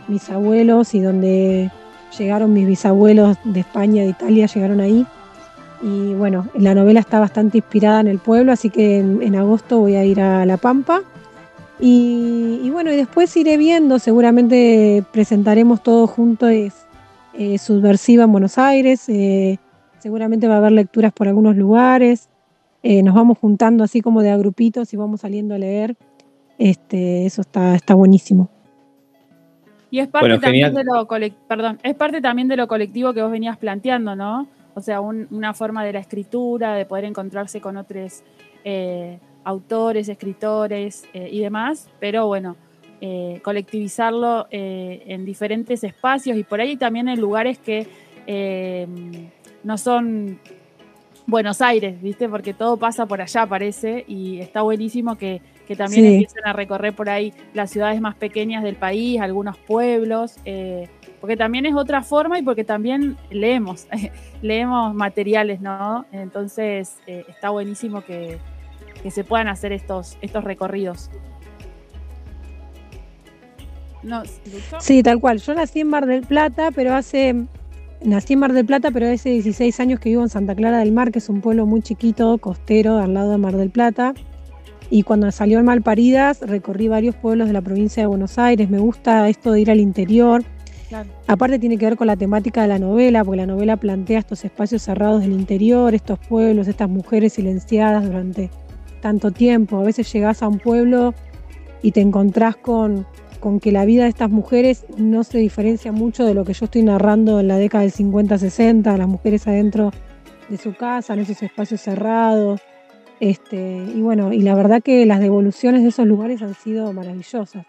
mis abuelos y donde llegaron mis bisabuelos de España, de Italia, llegaron ahí. Y bueno, la novela está bastante inspirada en el pueblo, así que en, agosto voy a ir a La Pampa. Y, bueno, después iré viendo, seguramente presentaremos todos juntos eh, Subversiva en Buenos Aires, eh, seguramente va a haber lecturas por algunos lugares, eh, nos vamos juntando así como de a grupitos y vamos saliendo a leer, este, eso está, está buenísimo. Y es parte bueno, también de lo perdón, es parte también de lo colectivo que vos venías planteando, ¿no? O sea, un, una forma de la escritura, de poder encontrarse con otros eh, autores, escritores eh, y demás, pero bueno, eh, colectivizarlo eh, en diferentes espacios y por ahí también en lugares que eh, no son Buenos Aires, ¿viste? Porque todo pasa por allá, parece, y está buenísimo que, que también sí. empiecen a recorrer por ahí las ciudades más pequeñas del país, algunos pueblos, porque también es otra forma y porque también leemos, leemos materiales, ¿no? Entonces está buenísimo que que se puedan hacer estos, estos recorridos. No, sí, tal cual. Yo nací en Mar del Plata, pero hace nací en Mar del Plata, pero hace 16 años que vivo en Santa Clara del Mar, que es un pueblo muy chiquito, costero, al lado de Mar del Plata. Y cuando salió en Malparidas, recorrí varios pueblos de la provincia de Buenos Aires. Me gusta esto de ir al interior. Aparte tiene que ver con la temática de la novela, porque la novela plantea estos espacios cerrados del interior, estos pueblos, estas mujeres silenciadas durante tanto tiempo. A veces llegás a un pueblo y te encontrás con, con que la vida de estas mujeres no se diferencia mucho de lo que yo estoy narrando en la década del 50-60, las mujeres adentro de su casa, en esos espacios cerrados. Este, y bueno, y la verdad que las devoluciones de esos lugares han sido maravillosas.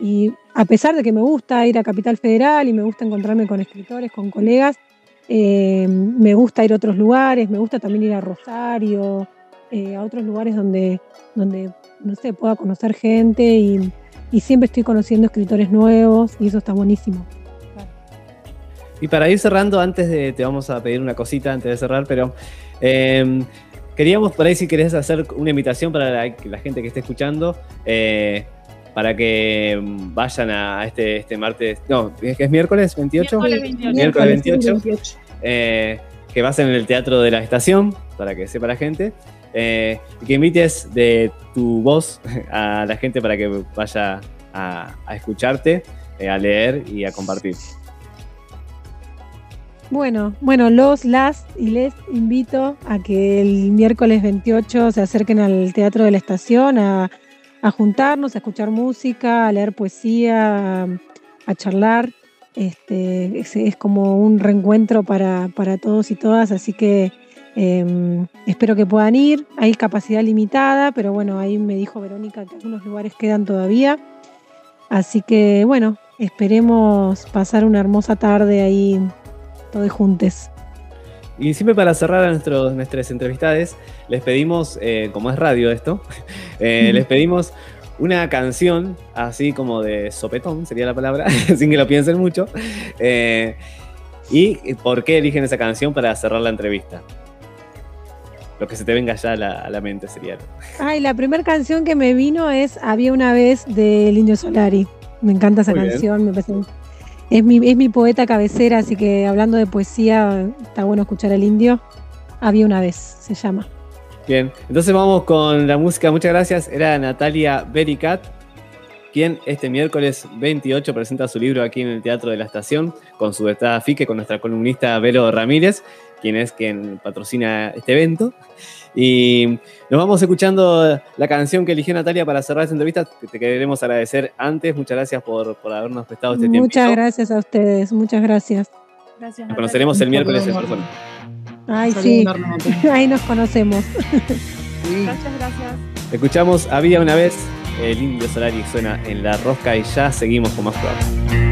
Y a pesar de que me gusta ir a Capital Federal y me gusta encontrarme con escritores, con colegas, eh, me gusta ir a otros lugares, me gusta también ir a Rosario, eh, a otros lugares donde, donde, no sé, pueda conocer gente y, y siempre estoy conociendo escritores nuevos y eso está buenísimo. Y para ir cerrando, antes de, te vamos a pedir una cosita antes de cerrar, pero eh, queríamos por ahí si querés hacer una invitación para la, la gente que esté escuchando, eh, para que vayan a este, este martes, no, es que es miércoles 28. Miércoles 28. Miércoles 28. eh, que vas en el Teatro de la Estación, para que sepa la gente, eh, que invites de tu voz a la gente para que vaya a, escucharte, eh, a leer y a compartir. Bueno, bueno, los, las y les invito a que el miércoles 28 se acerquen al Teatro de la Estación a, a juntarnos, a escuchar música, a leer poesía, a, a charlar. Este, es, es como un reencuentro para, para todos y todas, así que eh, espero que puedan ir. Hay capacidad limitada, pero bueno, ahí me dijo Verónica que algunos lugares quedan todavía. Así que bueno, esperemos pasar una hermosa tarde ahí todos juntos. Y siempre para cerrar a nuestros, nuestras entrevistades, les pedimos, eh, como es radio esto, eh, les pedimos una canción así como de sopetón, sería la palabra, sin que lo piensen mucho. Eh, ¿Y por qué eligen esa canción para cerrar la entrevista? Lo que se te venga ya a la, a la mente sería. Ay, la primera canción que me vino es Había una vez del Indio Solari. Me encanta esa Muy canción, me parece. Es mi, es mi poeta cabecera, así que hablando de poesía, está bueno escuchar al indio. Había una vez, se llama. Bien, entonces vamos con la música. Muchas gracias. Era Natalia Bericat, quien este miércoles 28 presenta su libro aquí en el Teatro de la Estación con su vetada FICE, con nuestra columnista Vero Ramírez, quien es quien patrocina este evento. Y nos vamos escuchando la canción que eligió Natalia para cerrar esta entrevista. que Te queremos agradecer antes. Muchas gracias por, por habernos prestado este tiempo. Muchas gracias a ustedes, muchas gracias. Gracias. Nos conoceremos el miércoles en persona. Ay, sí, enormemente. ahí nos conocemos. Sí. Gracias, gracias. Escuchamos Había una vez, el Indio Solari suena en la rosca y ya seguimos con más programas.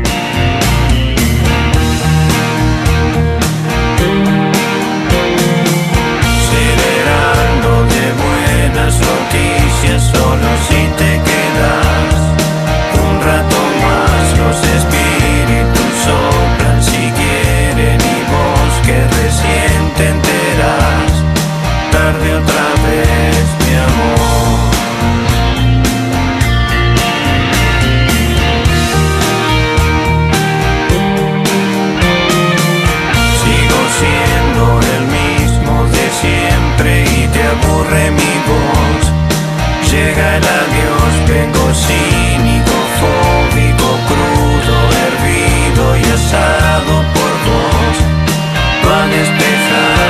Buenas noticias solo si te quedas un rato más. Los espíritus soplan si quieren y vos que recién te enteras tarde otra vez aburre mi voz. Llega el adiós, vengo cínico, fóbico, crudo, hervido y asado por vos. Va a despejar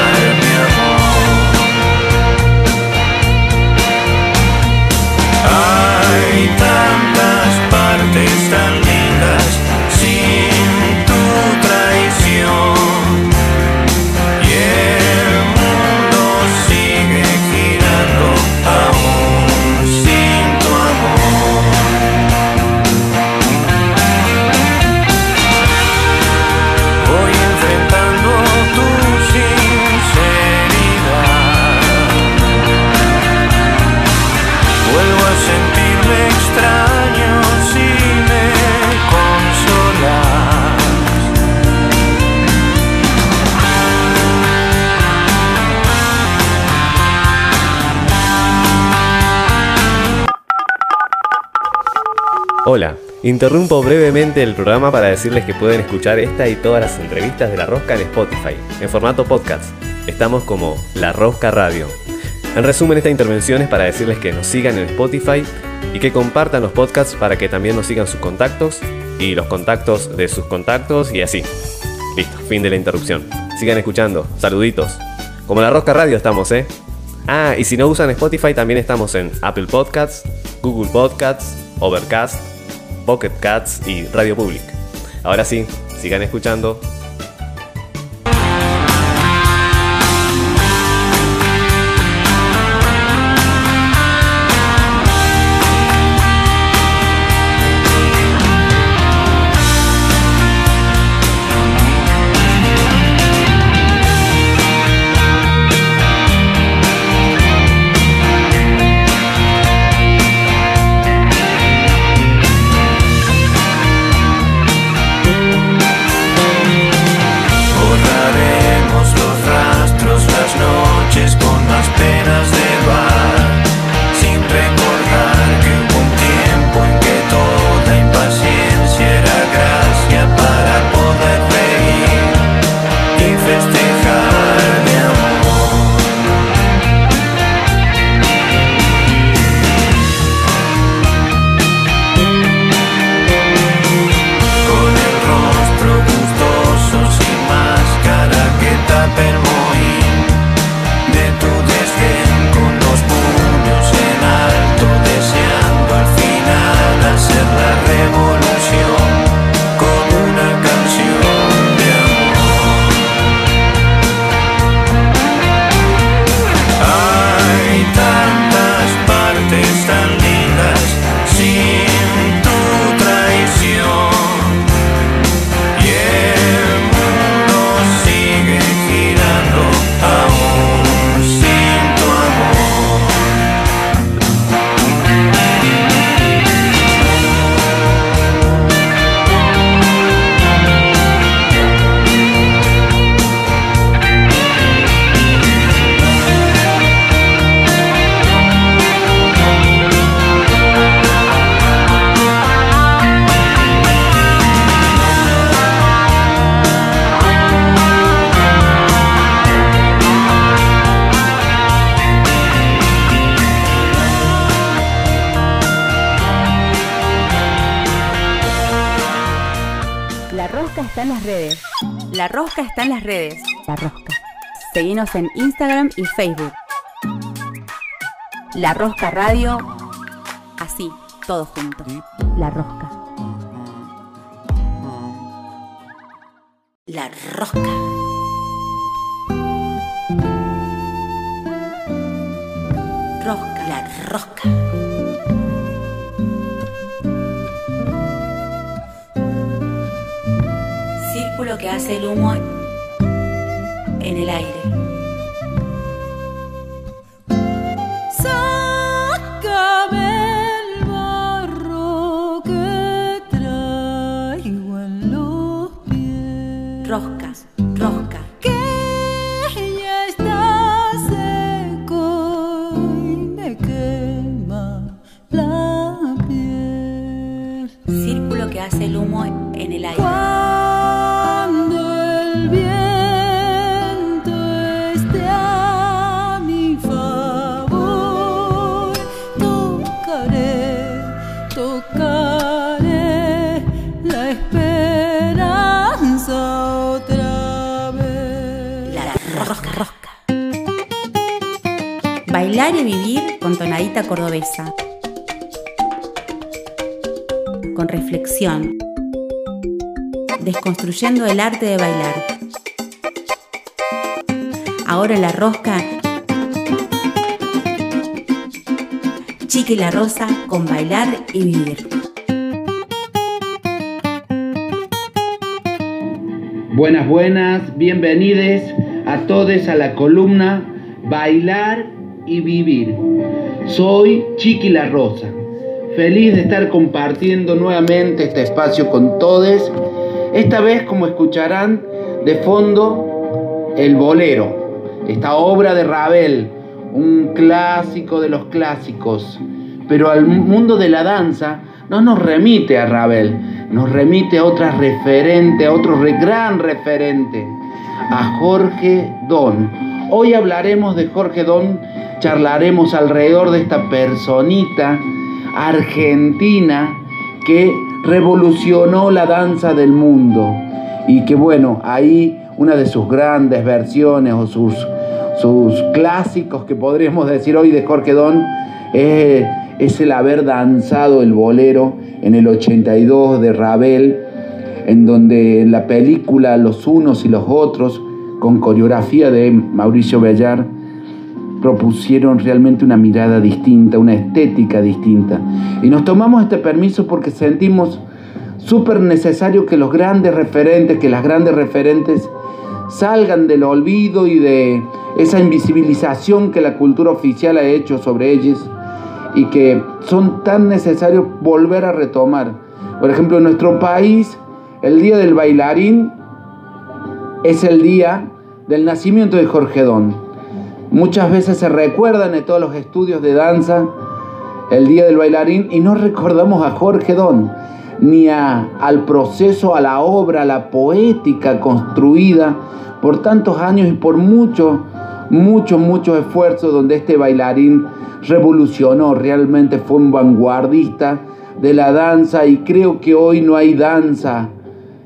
Hola, Interrumpo brevemente el programa para decirles que pueden escuchar esta y todas las entrevistas de La Rosca en Spotify, en formato podcast. Estamos como La Rosca Radio. En resumen, esta intervención es para decirles que nos sigan en Spotify y que compartan los podcasts para que también nos sigan sus contactos y los contactos de sus contactos y así. Listo, fin de la interrupción. Sigan escuchando. Saluditos. Como La Rosca Radio estamos, ¿eh? Ah, y si no usan Spotify, también estamos en Apple Podcasts, Google Podcasts, Overcast, Pocket Cats y Radio Public. Ahora sí, sigan escuchando. En Instagram y Facebook. La Rosca Radio. Así, todo junto. La Rosca. La Rosca. Rosca. La Rosca. Círculo que hace el humo en el aire. Hace el humo en el aire. Cuando el viento esté a mi favor, tocaré, tocaré la esperanza otra vez. La rosca, rosca. Bailar y vivir con tonadita cordobesa. Reflexión. Desconstruyendo el arte de bailar. Ahora la rosca. Chiqui la rosa con bailar y vivir. Buenas, buenas, bienvenidos a todos a la columna Bailar y Vivir. Soy Chiqui La Rosa, feliz de estar compartiendo nuevamente este espacio con todos. Esta vez, como escucharán, de fondo, el bolero, esta obra de Ravel, un clásico de los clásicos. Pero al mundo de la danza no nos remite a Ravel, nos remite a otra referente, a otro gran referente, a Jorge Don. Hoy hablaremos de Jorge Don, charlaremos alrededor de esta personita argentina que revolucionó la danza del mundo y que bueno, ahí una de sus grandes versiones o sus, sus clásicos que podríamos decir hoy de Jorge Don es, el haber danzado el bolero en el 82 de Ravel, en donde la película Los unos y los otros, con coreografía de Mauricio Bellar, propusieron realmente una mirada distinta, una estética distinta. Y nos tomamos este permiso porque sentimos súper necesario que los grandes referentes, que las grandes referentes salgan del olvido y de esa invisibilización que la cultura oficial ha hecho sobre ellos y que son tan necesarios volver a retomar. Por ejemplo, en nuestro país, el Día del Bailarín es el día del nacimiento de Jorge Don. Muchas veces se recuerdan en todos los estudios de danza el Día del Bailarín y no recordamos a Jorge Don, ni a, al proceso, a la obra, a la poética construida por tantos años y por mucho, mucho, mucho esfuerzo donde este bailarín revolucionó, realmente fue un vanguardista de la danza y creo que hoy no hay danza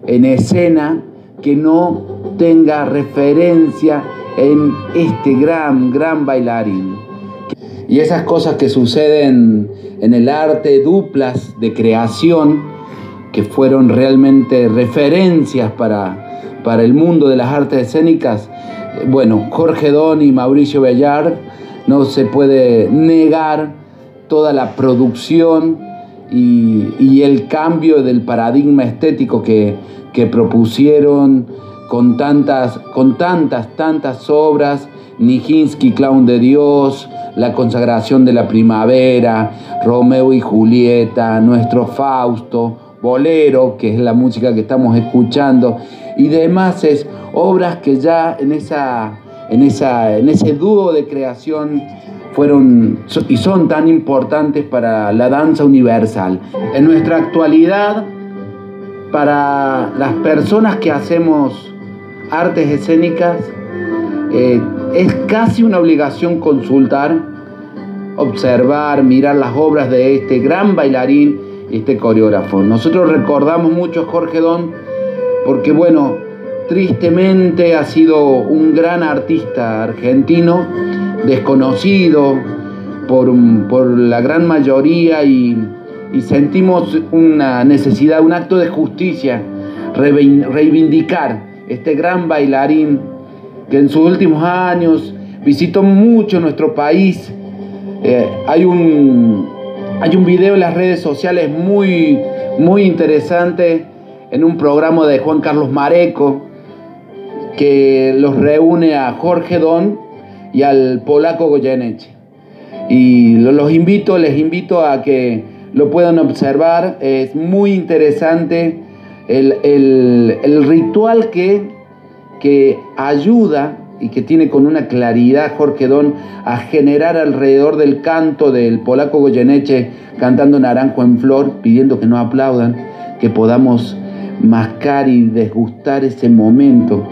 en escena que no tenga referencia en este gran, gran bailarín. Y esas cosas que suceden en el arte, duplas de creación, que fueron realmente referencias para, para el mundo de las artes escénicas, bueno, Jorge Don y Mauricio Bellar, no se puede negar toda la producción y el cambio del paradigma estético que, que propusieron con tantas, con tantas, tantas obras, Nijinsky, Clown de Dios, La consagración de la primavera, Romeo y Julieta, Nuestro Fausto, Bolero, que es la música que estamos escuchando, y demás es obras que ya en, esa, en, esa, en ese dúo de creación fueron y son tan importantes para la danza universal. En nuestra actualidad, para las personas que hacemos artes escénicas, eh, es casi una obligación consultar, observar, mirar las obras de este gran bailarín, este coreógrafo. Nosotros recordamos mucho a Jorge Don porque, bueno, tristemente ha sido un gran artista argentino, desconocido por, por la gran mayoría y, y sentimos una necesidad, un acto de justicia, reivindicar este gran bailarín que en sus últimos años visitó mucho nuestro país. Eh, hay, un, hay un video en las redes sociales muy, muy interesante en un programa de Juan Carlos Mareco que los reúne a Jorge Don y al polaco Goyeneche. Y los invito, les invito a que lo puedan observar, es muy interesante el, ritual que, que ayuda y que tiene con una claridad Jorge Don a generar alrededor del canto del polaco Goyeneche cantando Naranjo en Flor, pidiendo que no aplaudan, que podamos mascar y desgustar ese momento,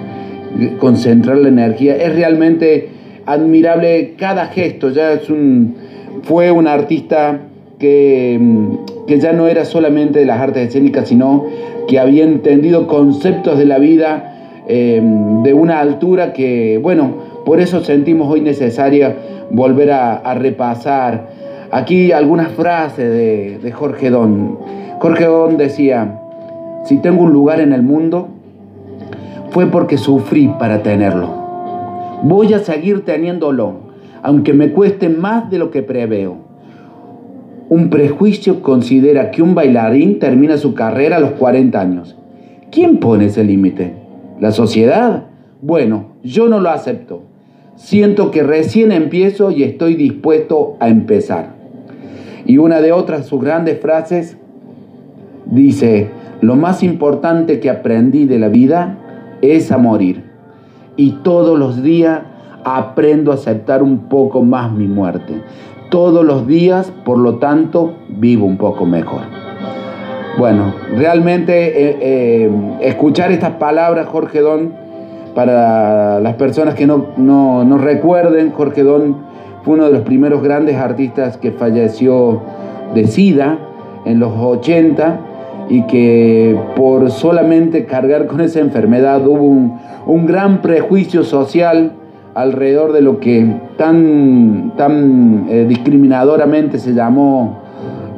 concentrar la energía. Es realmente admirable cada gesto, ya es un, fue un artista que, que ya no era solamente de las artes escénicas, sino que había entendido conceptos de la vida em, de una altura que, bueno, por eso sentimos hoy necesaria volver a, repasar. Aquí algunas frases de, de Jorge Don. Jorge Don decía, si tengo un lugar en el mundo, fue porque sufrí para tenerlo. Voy a seguir teniéndolo, aunque me cueste más de lo que preveo. Un prejuicio considera que un bailarín termina su carrera a los 40 años. ¿Quién pone ese límite? ¿La sociedad? Bueno, yo no lo acepto. Siento que recién empiezo y estoy dispuesto a empezar. Y una de otras sus grandes frases dice, lo más importante que aprendí de la vida es a morir. Y todos los días aprendo a aceptar un poco más mi muerte todos los días, por lo tanto, vivo un poco mejor. Bueno, realmente eh, eh, escuchar estas palabras, Jorge Don, para las personas que no, no, no recuerden, Jorge Don fue uno de los primeros grandes artistas que falleció de SIDA en los 80 y que por solamente cargar con esa enfermedad hubo un, un gran prejuicio social alrededor de lo que tan, tan eh, discriminadoramente se llamó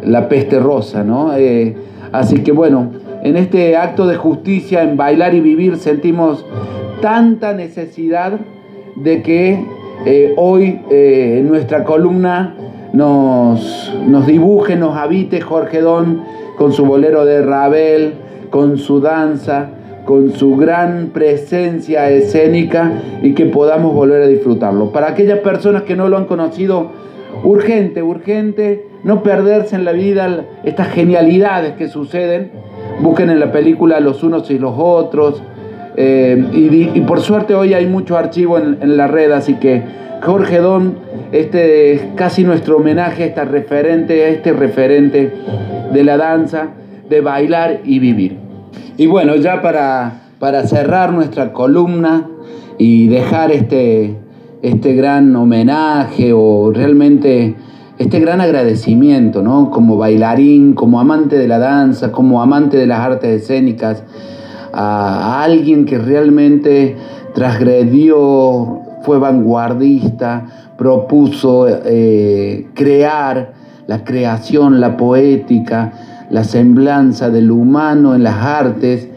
la peste rosa, ¿no? Eh, así que bueno, en este acto de justicia, en bailar y vivir, sentimos tanta necesidad de que eh, hoy en nuestra columna nos, nos dibuje, nos habite Jorge Don con su bolero de Ravel, con su danza, con su gran presencia escénica y que podamos volver a disfrutarlo. Para aquellas personas que no lo han conocido, urgente, urgente, no perderse en la vida estas genialidades que suceden. Busquen en la película los unos y los otros. Eh, y, por suerte hoy hay mucho archivo en, la red, así que Jorge Don, este es casi nuestro homenaje a referente, a este referente de la danza, de bailar y vivir. Y bueno, ya para, para cerrar nuestra columna y dejar este, este gran homenaje o realmente este gran agradecimiento, ¿no? Como bailarín, como amante de la danza, como amante de las artes escénicas, a, alguien que realmente transgredió, fue vanguardista, propuso eh, crear la creación, la poética, la semblanza del humano en las artes.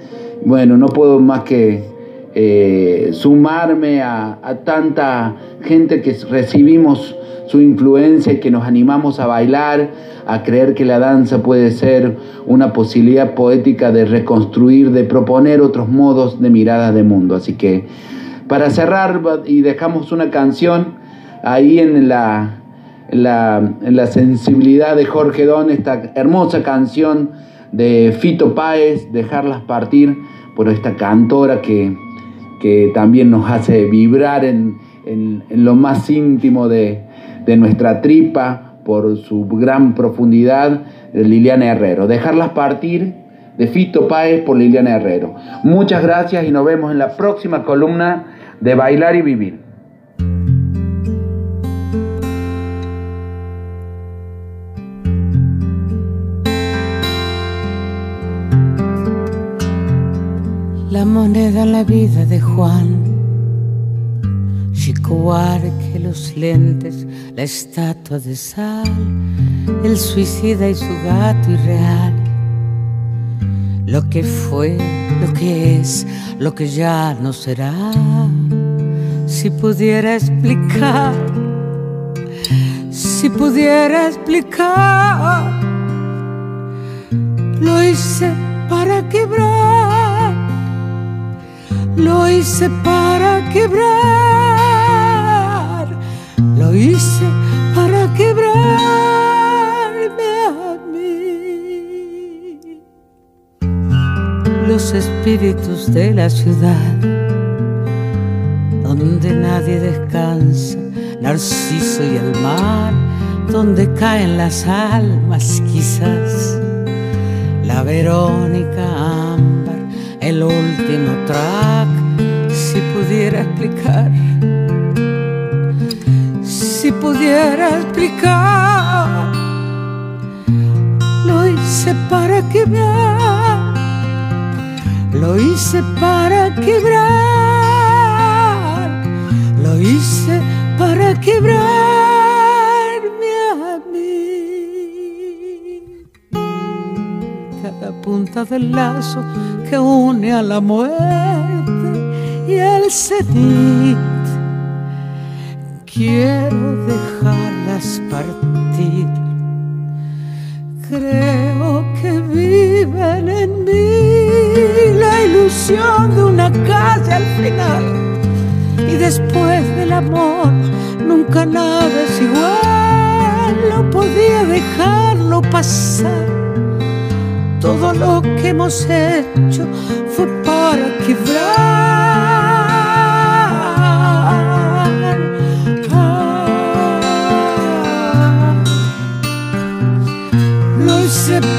Bueno, no puedo más que eh, sumarme a, tanta gente que recibimos su influencia y que nos animamos a bailar, a creer que la danza puede ser una posibilidad poética de reconstruir, de proponer otros modos de mirada de mundo. Así que para cerrar y dejamos una canción ahí en la en la, sensibilidad de Jorge Don, esta hermosa canción de Fito Páez, Dejarlas Partir, por esta cantora que, que también nos hace vibrar en, lo más íntimo de, nuestra tripa, por su gran profundidad, de Liliana Herrero. Dejarlas Partir de Fito Páez por Liliana Herrero. Muchas gracias y nos vemos en la próxima columna de Bailar y Vivir. Moneda en la vida de Juan. Chico que los lentes, la estatua de sal, el suicida y su gato irreal. Lo que fue, lo que es, lo que ya no será. Si pudiera explicar, si pudiera explicar, lo hice para quebrar lo hice para quebrar, lo hice para quebrarme a mí. Los espíritus de la ciudad, donde nadie descansa, Narciso y el mar, donde caen las almas quizás, la Verónica el último track, pudiera explicar, lo hice para quebrar, lo hice para quebrar, lo hice para quebrar. punta del lazo que une a la muerte y el cenit. Quiero dejarlas partir. Creo que viven en mí la ilusión de una calle al final. Y después del amor nunca nada es igual. No podía dejarlo pasar todo lo que hemos hecho fue para quebrar.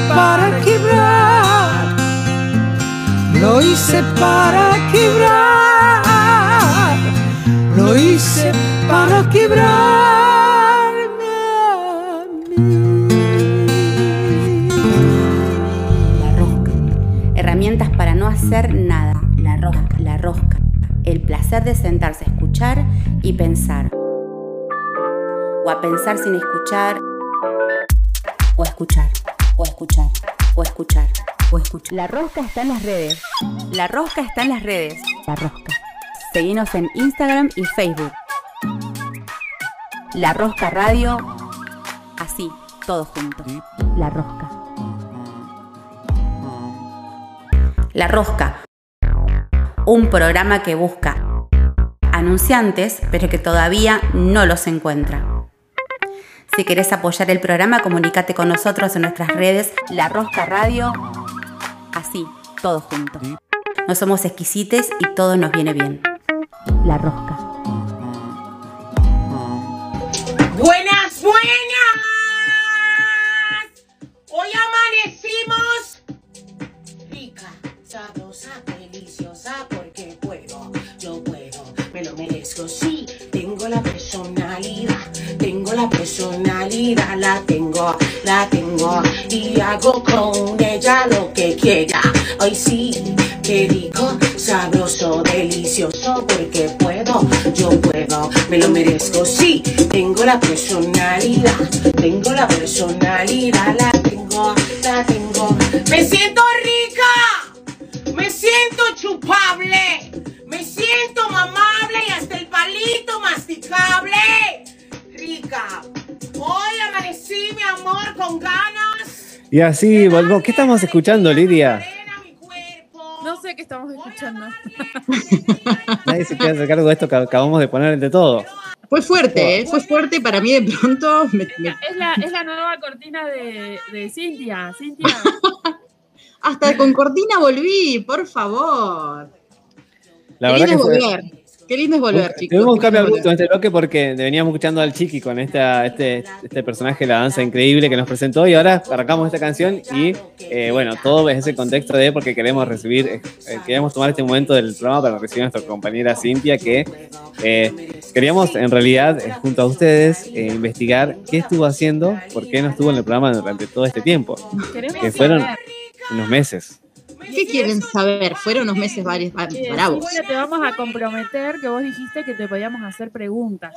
Para quebrar. hice para quebrar, lo hice para quebrarme. La rosca. Herramientas para no hacer nada. La rosca, la rosca. El placer de sentarse a escuchar y pensar. O a pensar sin escuchar. O a escuchar. O escuchar. O escuchar. O escuchar. La rosca está en las redes. La rosca está en las redes. La rosca. Seguinos en Instagram y Facebook. La Rosca Radio. Así, todo junto. La Rosca. La Rosca. Un programa que busca anunciantes, pero que todavía no los encuentra. Si querés apoyar el programa, comunícate con nosotros en nuestras redes La Rosca Radio. Así, todo junto. No somos exquisites y todo nos viene bien. La Rosca. Buenas, buenas. Hoy amanecimos rica, sabrosa, deliciosa, porque puedo, yo puedo, me lo merezco, sí, tengo la personalidad, tengo la personalidad, la tengo, la tengo, y hago con ella lo que quiera. Hoy sí, qué rico, sabroso, delicioso, porque puedo, yo puedo, me lo merezco, sí, tengo la personalidad, tengo la personalidad, la tengo, la tengo, me siento rica, me siento chupable, me siento mamable y hasta el palito masticable, rica, hoy amanecí mi amor con ganas. Y así volvemos. ¿Qué estamos escuchando, Lidia? No sé qué estamos escuchando. Nadie se quiere hacer cargo de esto que acabamos de poner entre todo. Fue fuerte, ¿eh? fue fuerte para mí de pronto. me- me- Es la, es la nueva cortina de, de Cintia. Cintia. hasta con cortina volví, por favor. La verdad que volver. Qué lindo es volver, chicos. Tuvimos un cambio abrupto en este bloque porque veníamos escuchando al Chiqui con esta, este, este personaje de la danza increíble que nos presentó y ahora arrancamos esta canción y eh, bueno, todo es ese contexto de porque queremos recibir, eh, eh, queremos tomar este momento del programa para recibir a nuestra compañera Cintia que eh, queríamos en realidad eh, junto a ustedes eh, investigar qué estuvo haciendo, por qué no estuvo en el programa durante todo este tiempo, Queremos que fueron unos meses. ¿Qué quieren saber? Fueron unos meses varios, bravos. Cintia, te vamos a comprometer que vos dijiste que te podíamos hacer preguntas.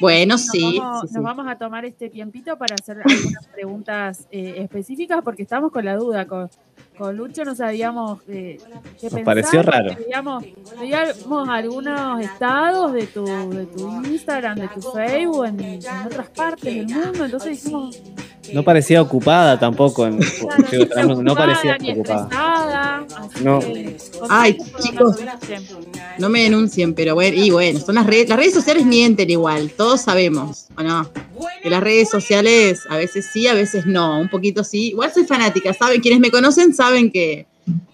Bueno, Nos sí. vamos, sí, sí. nos vamos a tomar este tiempito para hacer algunas preguntas eh, específicas porque estamos con la duda. Con, con Lucho no sabíamos eh, qué pensar. pareció raro. Veíamos, veíamos algunos estados de tu, de tu Instagram, de tu Facebook, en, en otras partes del mundo. Entonces dijimos, No parecía ocupada tampoco, en, claro, digo, no, no parecía ni ocupada. No. que, Ay, chicos. No me denuncien, pero bueno, y bueno, son las redes, las redes sociales mienten igual, todos sabemos, ¿o no? Que las redes sociales a veces sí, a veces no, un poquito sí. Igual soy fanática, ¿saben? Quienes me conocen saben que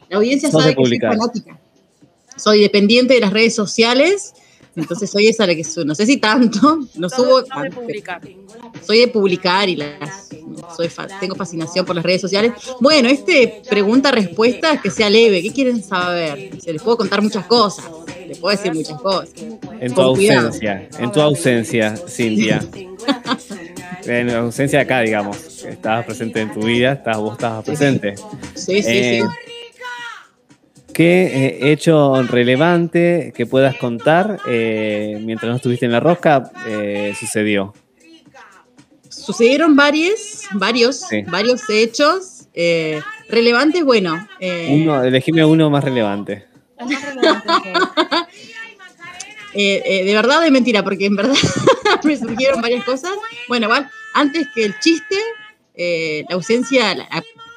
la audiencia sabe que soy fanática. Soy dependiente de las redes sociales, entonces soy esa la que subo. No sé si tanto, no subo tanto, soy de publicar y las, soy fa- tengo fascinación por las redes sociales. Bueno, este pregunta-respuesta que sea leve. ¿Qué quieren saber? Se les puedo contar muchas cosas. Les puedo decir muchas cosas. En tu Con cuidado. ausencia, en tu ausencia, Cintia. En la ausencia de acá, digamos. Estabas presente en tu vida, estabas, vos estabas presente. Sí, sí, Eh, sí. ¿Qué eh, hecho relevante que puedas contar eh, mientras no estuviste en la rosca eh, sucedió? Sucedieron varios, varios, Sí. varios hechos eh, relevantes. Bueno, eh, Uno, elegime uno más relevante. Más eh, eh, de verdad o de mentira, porque en verdad me surgieron varias cosas. Bueno, igual, antes que el chiste, eh, la ausencia, la-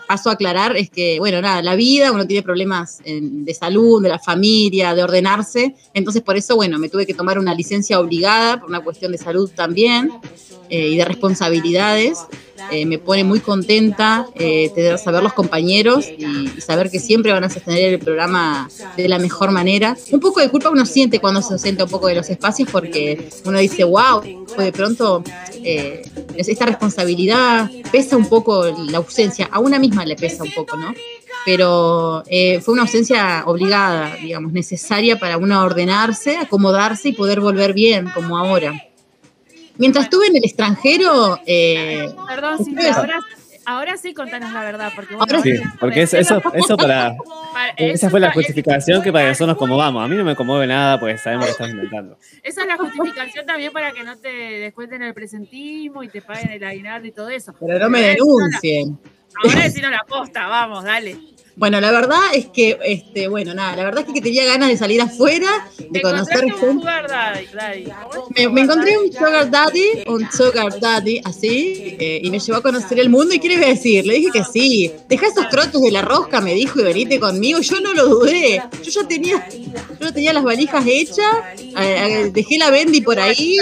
paso a aclarar, es que, bueno, nada, la vida, uno tiene problemas de salud, de la familia, de ordenarse. Entonces, por eso, bueno, me tuve que tomar una licencia obligada por una cuestión de salud también eh, y de responsabilidades. Eh, me pone muy contenta eh, saber los compañeros y, saber que siempre van a sostener el programa de la mejor manera. Un poco de culpa uno siente cuando se ausenta un poco de los espacios porque uno dice, wow, de pronto eh, es- esta responsabilidad pesa un poco la ausencia, a una misma le pesa un poco, ¿no? pero eh, fue una ausencia obligada, digamos, necesaria para uno ordenarse, acomodarse y poder volver bien, como ahora. Mientras estuve en el extranjero, eh, Perdón, Silvia, ahora, ahora sí contanos la verdad, porque bueno, Ahora Sí, porque eso, eso, eso para. para- Esa fue la justificación que para nosotros nos conmovamos. A mí no me conmueve nada porque sabemos que estás inventando. Esa es la justificación también para que no te descuenten el presentismo y te paguen el aguinaldo y todo eso. pero no me denuncien. Ahora decimos la posta, vamos, dale. Bueno, la verdad es que, este, bueno, nada, la verdad es que tenía ganas de salir afuera, de conocer gente. sugar daddy, daddy. ¿Cómo es? Me, me encontré un sugar daddy, un sugar daddy, así, eh, y me llevó a conocer el mundo. ¿Y qué le iba a decir? Le dije que sí. Deja esos crotos de la rosca, me dijo, y venite conmigo. Yo no lo dudé. Yo ya tenía, yo ya tenía las valijas hechas, eh, eh, dejé la bendy por ahí.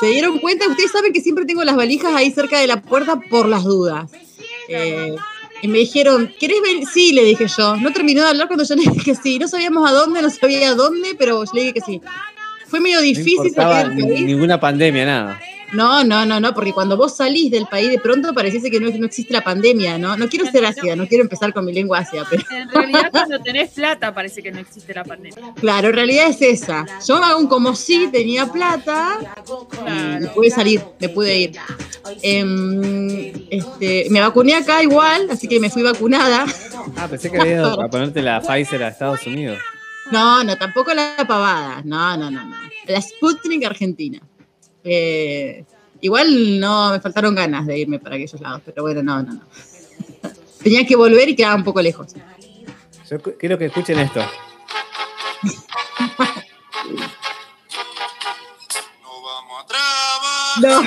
Se dieron cuenta, ustedes saben que siempre tengo las valijas ahí cerca de la puerta por las dudas. Eh, y me dijeron, ¿querés venir? Sí, le dije yo. No terminó de hablar cuando yo le dije que sí. No sabíamos a dónde, no sabía a dónde, pero yo le dije que sí. Fue medio No difícil importaba país. ninguna pandemia, nada. No, no, no, no, porque cuando vos salís del país de pronto pareciese que no, no existe la pandemia, ¿no? No quiero ser ácida, no quiero empezar con mi lengua ácida, pero En realidad, cuando tenés plata, parece que no existe la pandemia. claro, en realidad es esa. Yo aún como sí tenía plata, y me pude salir, me pude ir. Em, este, me vacuné acá igual, así que me fui vacunada. Ah, pensé que había ido a ponerte la Pfizer a Estados Unidos. No, no, tampoco la pavada. No, no, no, no. La Sputnik Argentina. Eh, igual no me faltaron ganas de irme para aquellos lados, pero bueno, no, no, no. Tenía que volver y quedaba un poco lejos. Yo quiero que escuchen esto. No.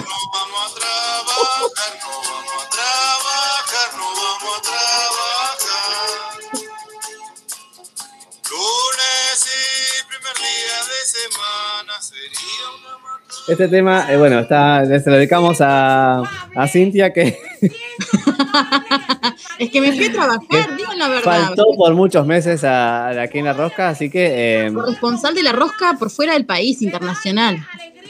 Este tema, eh, bueno, está, se lo dedicamos a, a Cintia que Es que me fui a trabajar, digan la verdad. faltó por muchos meses a, a aquí en la rosca, así que eh, Corresponsal de la rosca por fuera del país, internacional.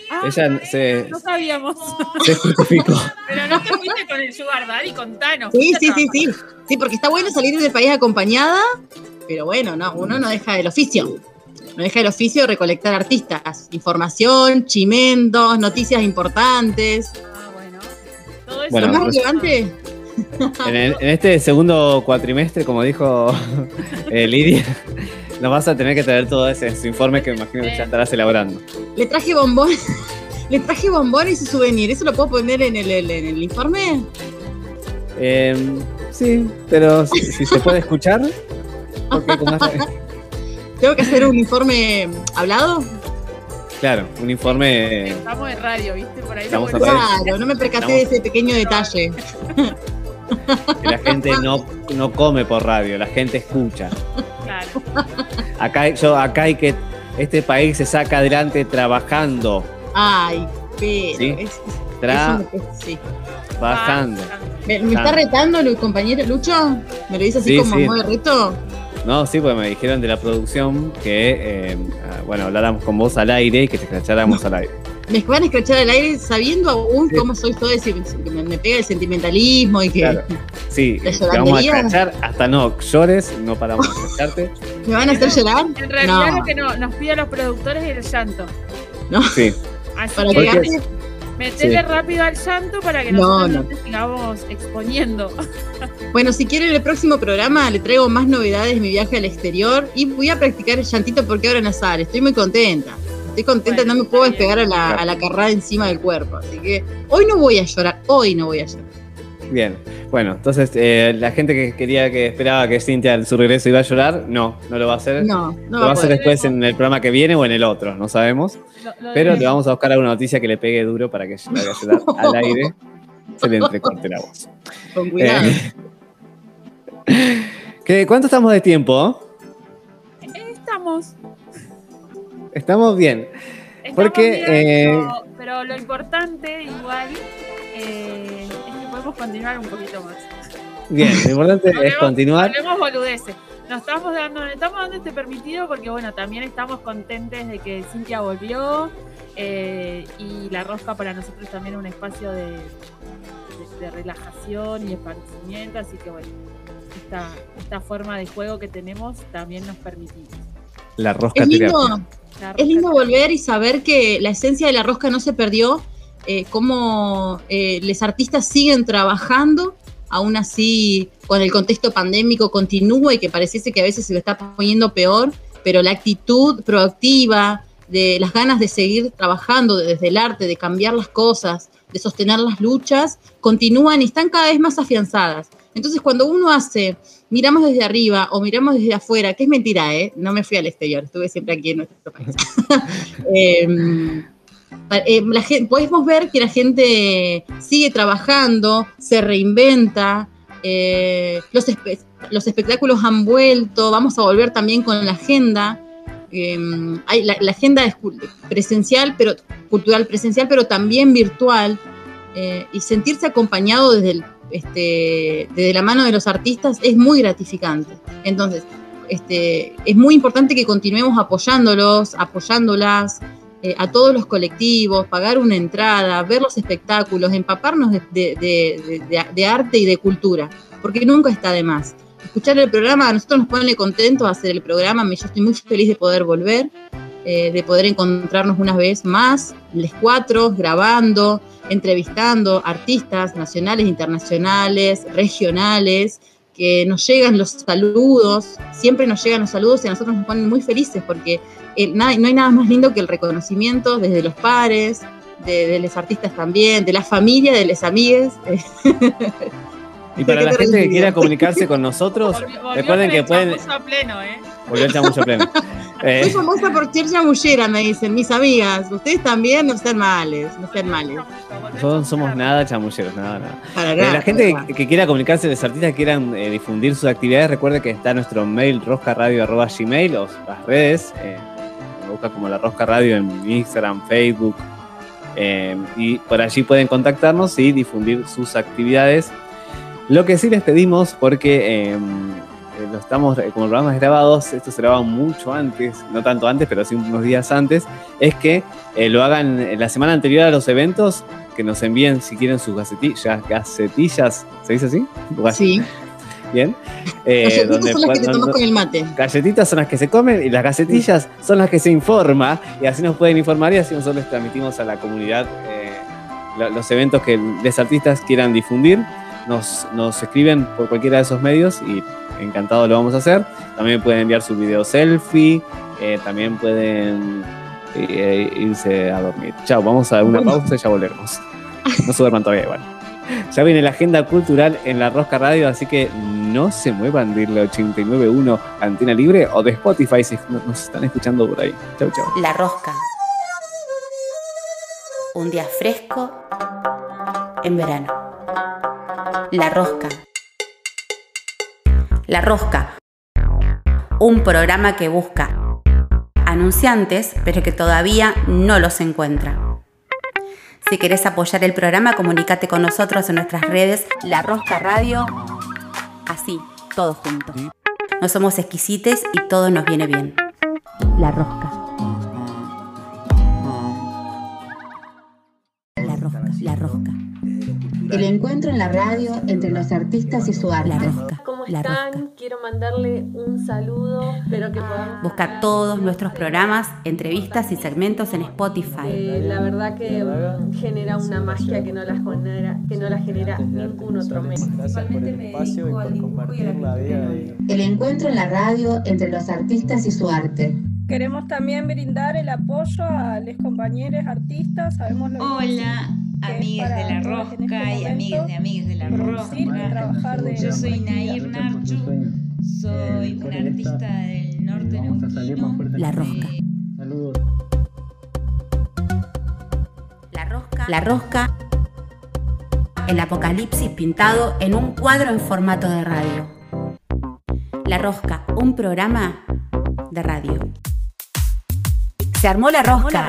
Ah, ella se, no sabíamos. se justificó. Pero no te fuiste con el sugar daddy, contanos. Sí, sí, sí, sí. Sí, porque está bueno salir del país acompañada, pero bueno, no, uno no deja el oficio. No deja el oficio de recolectar artistas, información, chimentos, noticias importantes. Ah, bueno. Todo eso. Bueno, Lo más pues- relevante, En, el- en este segundo cuatrimestre, como dijo eh, Lidia, nos vas a tener que traer todo ese, ese informe que me imagino que ya estarás elaborando. le traje bombón. Le traje bombón y su souvenir. ¿Eso lo puedo poner en el, el- en el informe? Eh, sí, pero si, si se puede escuchar, porque como está- ¿Tengo que hacer un informe hablado? claro, un informe. Estamos en radio, ¿viste? Por ahí Estamos. Claro, no me percaté de ese pequeño detalle. que la gente no, no come por radio, la gente escucha. Claro. Acá, hay- yo, acá hay que. Este país se saca adelante trabajando. Ay, pero. Sí. es- un- sí. ¿Me, me está retando el compañero Lucho? ¿Me lo dice así Sí, como sí. modo de reto? No, sí, porque me dijeron de la producción que, eh, ah, bueno, habláramos con vos al aire y que te escracháramos al aire. Me van a escrachar al aire sabiendo aún cómo soy todo ese, que me, me pega el sentimentalismo y que Claro. Sí, ¿La te vamos a escrachar hasta no llores, no paramos de escracharte. me van a hacer llorar. En realidad No. lo que no- nos piden los productores es el llanto. Sí. Así Para que que Porque- gane. Metele Sí. rápido al llanto para que No, nosotros no, te sigamos exponiendo. Bueno, si quieren el próximo programa le traigo más novedades de mi viaje al exterior y voy a practicar el llantito porque ahora nasal. Estoy muy contenta. Estoy contenta, Bueno, no me puedo despegar a la, a la carrada encima del cuerpo. Así que hoy no voy a llorar, hoy no voy a llorar. Bien. Bueno, entonces eh, la gente que quería que esperaba que Cintia en su regreso iba a llorar, no, no lo va a hacer. No, no lo va a hacer después en el programa que viene o en el otro, no sabemos. Lo- lo Pero le vamos a buscar alguna noticia que le pegue duro para que haga llorar al aire. Se le entrecorte la voz. Con cuidado. Eh, ¿qué- ¿Cuánto estamos de tiempo? Estamos. Estamos bien. estamos Porque, bien, eh, pero, pero lo importante igual eh, podemos continuar un poquito más. Bien, lo importante es continuar. hablemos boludeces. Nos estamos dando, nos estamos dando este permitido porque bueno, también estamos contentes de que Cintia volvió eh, y la rosca para nosotros también es un espacio de, de- de relajación y esparcimiento, así que bueno, esta, esta forma de juego que tenemos también nos permitimos. La rosca Es lindo, es lindo volver y saber que la esencia de la rosca no se perdió, eh, cómo eh, los artistas siguen trabajando, aún así con el contexto pandémico continúa y que pareciese que a veces se lo está poniendo peor, pero la actitud proactiva, de las ganas de seguir trabajando desde el arte, de cambiar las cosas, de sostener las luchas, continúan y están cada vez más afianzadas. Entonces, cuando uno hace, miramos desde arriba o miramos desde afuera, que es mentira, ¿eh? No me fui al exterior, estuve siempre aquí en nuestro país. Pa- eh, podemos ver que la gente sigue trabajando, se reinventa, eh, los, espe- los espectáculos han vuelto, vamos a volver también con la agenda. em, la, agenda es presencial, pero cultural presencial, pero también virtual. eh, y sentirse acompañado este, desde la mano de los artistas es muy gratificante. Entonces, este, es muy importante que continuemos apoyándolos, apoyándolas, eh, a todos los colectivos, pagar una entrada, ver los espectáculos, empaparnos de, de- arte y de cultura, porque nunca está de más. Escuchar el programa, a nosotros nos pone contentos hacer el programa, yo estoy muy feliz de poder volver, eh, de poder encontrarnos una vez más, les cuatro, grabando, entrevistando artistas nacionales, internacionales, regionales, que nos llegan los saludos, siempre nos llegan los saludos y a nosotros nos ponen muy felices porque eh, nada- no hay nada más lindo que el reconocimiento desde los pares, de, de los artistas también, de la familia, de los amigues. Y para ¿Qué la te gente que quiera comunicarse con nosotros, Volvió- volvió recuerden que pueden. a pleno, ¿eh? Volvió el chamuyo pleno. Eh, Soy famosa por ser chamullera, me dicen mis amigas. Ustedes también no sean males, no sean males. nosotros no somos nada chamulleros, nada, nada. Para Eh, nada, la gente para que, que quiera comunicarse, los artistas que quieran eh, difundir sus actividades, recuerde que está nuestro mail roscaradio.gmail o las redes. Eh, como la Rosca Radio en Instagram, Facebook. eh, y por allí pueden contactarnos y difundir sus actividades. Lo que sí les pedimos, porque eh, eh, lo estamos, eh, como programas grabados, esto se graba mucho antes, no tanto antes, pero sí unos días antes, es que eh, lo hagan en la semana anterior a los eventos, que nos envíen si quieren sus gacetillas, gacetillas, ¿se dice así? Sí, Bien. Eh, las donde son las que te tomas con el mate. Galletitas son las que se comen y las gacetillas son las que se informa y así nos pueden informar y así nosotros les transmitimos a la comunidad eh, lo- los eventos que los artistas quieran difundir. Nos, nos escriben por cualquiera de esos medios y encantado lo vamos a hacer. También pueden enviar su video selfie, eh, también pueden eh, irse a dormir. Chao, vamos a una pausa y ya volvemos. No se duerman todavía igual. Ya viene la agenda cultural en la Rosca Radio, así que no se muevan de irle 891 Antena Libre o de Spotify si no- nos están escuchando por ahí. Chau, chau. La rosca. Un día fresco en verano. La rosca. La rosca. Un programa que busca anunciantes, pero que todavía no los encuentra. Si querés apoyar el programa, comunícate con nosotros en nuestras redes La Rosca Radio. Así, todos juntos. No somos exquisites y todo nos viene bien. La Rosca. El encuentro en la radio entre los artistas y su arte. La Rosca. ¿Cómo La están? Rosca. Quiero mandarle un saludo. Espero que podamos. Busca todos nuestros programas, entrevistas y segmentos en Spotify. Eh, la verdad que genera una magia que no la genera, que no la genera ningún otro medio. El encuentro en la radio entre los artistas y su arte. Queremos también brindar el apoyo a los compañeros artistas. Sabemos lo Hola, que amigues de la rosca este y amigues de amigues de la rosca. de Yo soy. Nair Narchu, soy una artista del norte neuquino. La Rosca. La Rosca. La Rosca. El apocalipsis pintado en un cuadro en formato de radio. La Rosca, un programa de radio. Se armó la rosca. La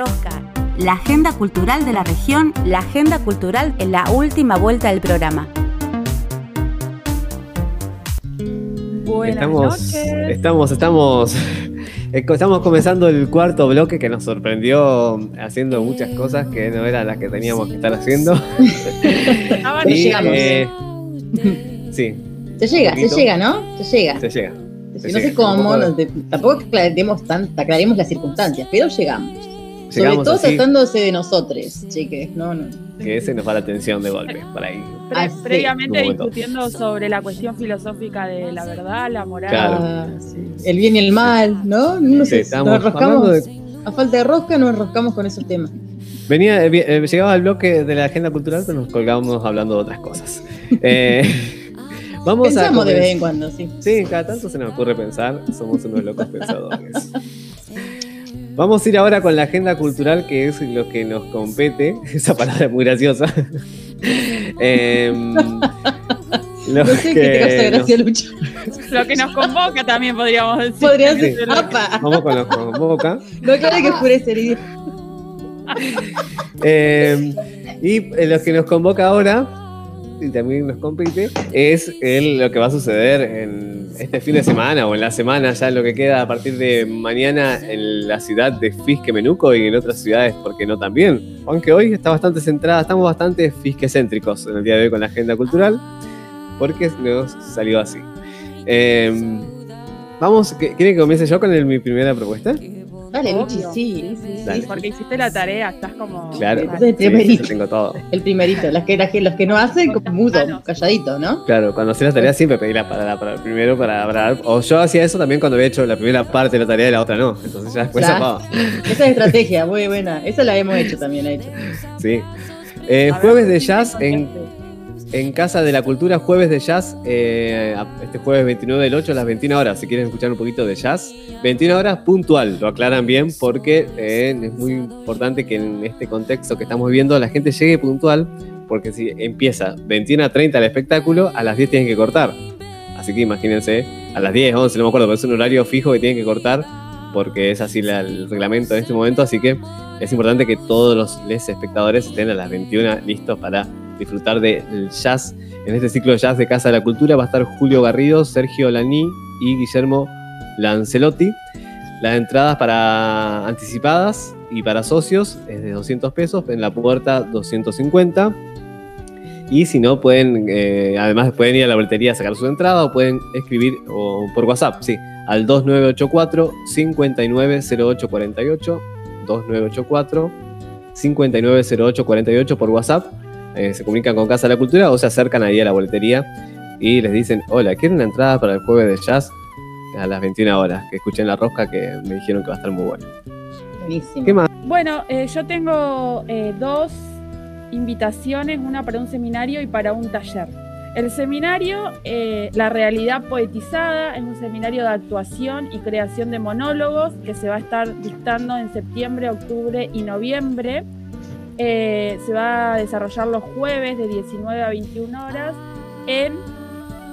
agenda cultural de la región, la agenda cultural en la última vuelta del programa. Buenas Estamos, noches. estamos, estamos, estamos comenzando el cuarto bloque que nos sorprendió haciendo muchas cosas que no eran las que teníamos que estar haciendo. Estaban Y, llegando. eh, sí, Se llega, se llega, ¿no? Se llega. Se llega. Se no sé cómo, no tampoco aclaremos, tan, aclaremos las circunstancias, pero llegamos. Sobre todo así. tratándose de nosotros, chiques. No, no. Que ese nos va la atención de golpe, por ahí. Pre- Ah, sí. previamente discutiendo sobre la cuestión filosófica de la verdad, la moral. Claro. Ah, sí. El bien y el mal, ¿no? No Sí, sé, estamos nos enroscamos. de- A falta de rosca nos enroscamos con esos temas. Venía, eh, eh, llegaba al bloque de la agenda cultural, pero nos colgábamos hablando de otras cosas. Eh, vamos Pensamos a de vez en cuando, sí. Sí, cada tanto se nos ocurre pensar, somos unos locos pensadores. Vamos a ir ahora con la agenda cultural, que es lo que nos compete. Esa palabra es muy graciosa. Em, lo No sé qué te causa que gracia, nos- Lucho. Lo que nos convoca también podríamos decir. Podría Sí. ser. ¡Apa! Vamos con los convoca. No aclare que oscurece idioma. Eh, y lo que nos convoca ahora, y también nos compete, es el- lo que va a suceder en este fin de semana o en la semana, ya lo que queda a partir de mañana en la ciudad de Fisque-Menuco y en otras ciudades, porque no también. Aunque hoy está bastante centrada, estamos bastante fisquecéntricos en el día de hoy con la agenda cultural, porque nos salió así. Eh, vamos, ¿qu- ¿quieren que comience yo con el- mi primera propuesta? Dale. Luchi, sí. sí, Dale. sí. Porque hiciste la tarea, estás como. Claro, el primerito. yo tengo todo. El primerito. Las que, las que- los que no hacen, como mudo, calladito, ¿no? Claro, cuando hacía la tarea siempre pedí la para, para el primero para hablar. O yo hacía eso también cuando había hecho la primera parte de la tarea y la otra no. Entonces ya después Claro. Esa es estrategia, muy buena. Esa la hemos hecho también, la he hecho. Sí. Eh, jueves de jazz en, en Casa de la Cultura, jueves de jazz, eh, este jueves 29 del 8 a las 21 horas. Si quieren escuchar un poquito de jazz, 21 horas puntual, lo aclaran bien porque eh, es muy importante que en este contexto que estamos viviendo la gente llegue puntual, porque si empieza 21 a 30 el espectáculo, a las 10 tienen que cortar. Así que imagínense, a las 10, 11, no me acuerdo, pero es un horario fijo que tienen que cortar porque es así el reglamento en este momento, así que es importante que todos los espectadores estén a las 21 listos para disfrutar del jazz. En este ciclo de jazz de Casa de la Cultura va a estar Julio Garrido, Sergio Laní y Guillermo Lancelotti. Las entradas para anticipadas y para socios es de 200 pesos, en la puerta 250. Y si no, pueden, eh, además pueden ir a la boletería a sacar su entrada o pueden escribir o por WhatsApp, sí, al 2984 590848 2984 590848 por WhatsApp. Eh, se comunican con Casa de la Cultura o se acercan ahí a la boletería y les dicen, hola, ¿quieren una entrada para el jueves de jazz? A las 21 horas, que escuchen la rosca que me dijeron que va a estar muy bueno. Buenísimo. ¿Qué más? Bueno, eh, yo tengo eh, dos invitaciones, una para un seminario y para un taller. El seminario, eh, La Realidad Poetizada, es un seminario de actuación y creación de monólogos que se va a estar dictando en septiembre, octubre y noviembre. Eh, se va a desarrollar los jueves de 19 a 21 horas en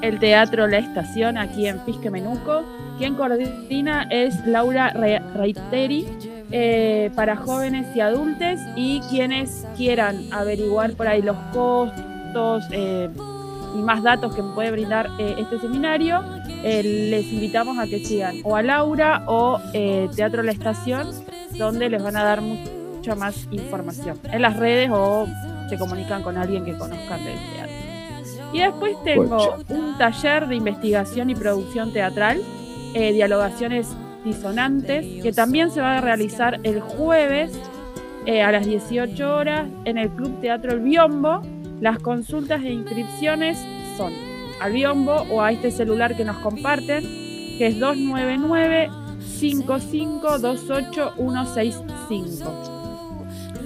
el Teatro La Estación, aquí en Pisque Menuco. Quien coordina es Laura Re- Reiteri, eh, para jóvenes y adultos y quienes quieran averiguar por ahí los costos eh, y más datos que puede brindar este seminario, les invitamos a que sigan o a Laura o Teatro La Estación, donde les van a dar mucha más información en las redes o se comunican con alguien que conozcan del teatro. Y después tengo un taller de investigación y producción teatral, eh, dialogaciones disonantes, que también se va a realizar el jueves eh, a las 18 horas en el Club Teatro El Biombo. Las consultas e inscripciones son al Biombo o a este celular que nos comparten, que es 299 5528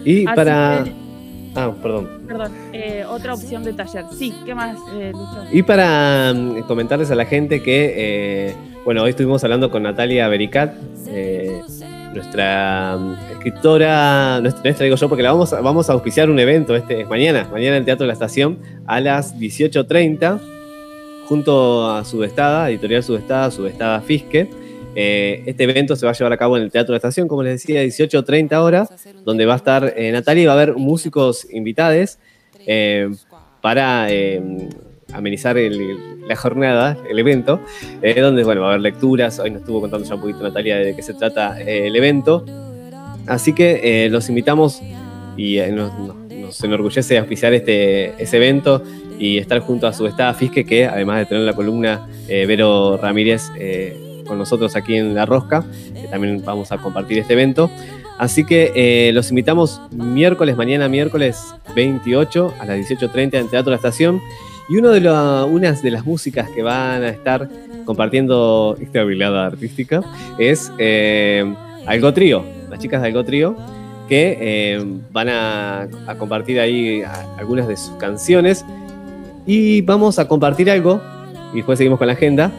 Y Así para... que- Ah, perdón. Perdón, eh, otra opción de taller. Sí, ¿qué más, eh, Lucho? Y para mm, comentarles a la gente que, eh, bueno, hoy estuvimos hablando con Natalia Bericat, eh, nuestra mm, escritora, nuestra, nuestra digo yo, porque la vamos a, vamos a auspiciar un evento este es mañana, mañana en el Teatro de la Estación a las 18.30, junto a Subestada, Editorial Subestada, Subestada Fisque. Eh, este evento se va a llevar a cabo en el Teatro de Estación, como les decía, 18.30 horas, donde va a estar eh, Natalia y va a haber músicos invitados eh, para amenizar el- la jornada, el evento, donde bueno, va a haber lecturas. Hoy nos estuvo contando ya un poquito Natalia de qué se trata el evento. Así que los invitamos y nos, enorgullece auspiciar este, ese evento y estar junto a su staff Fisque, que además de tener la columna Vero Ramírez con nosotros aquí en La Rosca, que también vamos a compartir este evento. Así que eh, los invitamos miércoles, mañana miércoles 28 a las 18.30 en Teatro La Estación. Y uno de la- de las músicas que van a estar compartiendo esta habilidad artística es eh, Algo Trío, las chicas de Algo Trío, que eh, van a, compartir ahí algunas de sus canciones. Y vamos a compartir algo, y después seguimos con la agenda.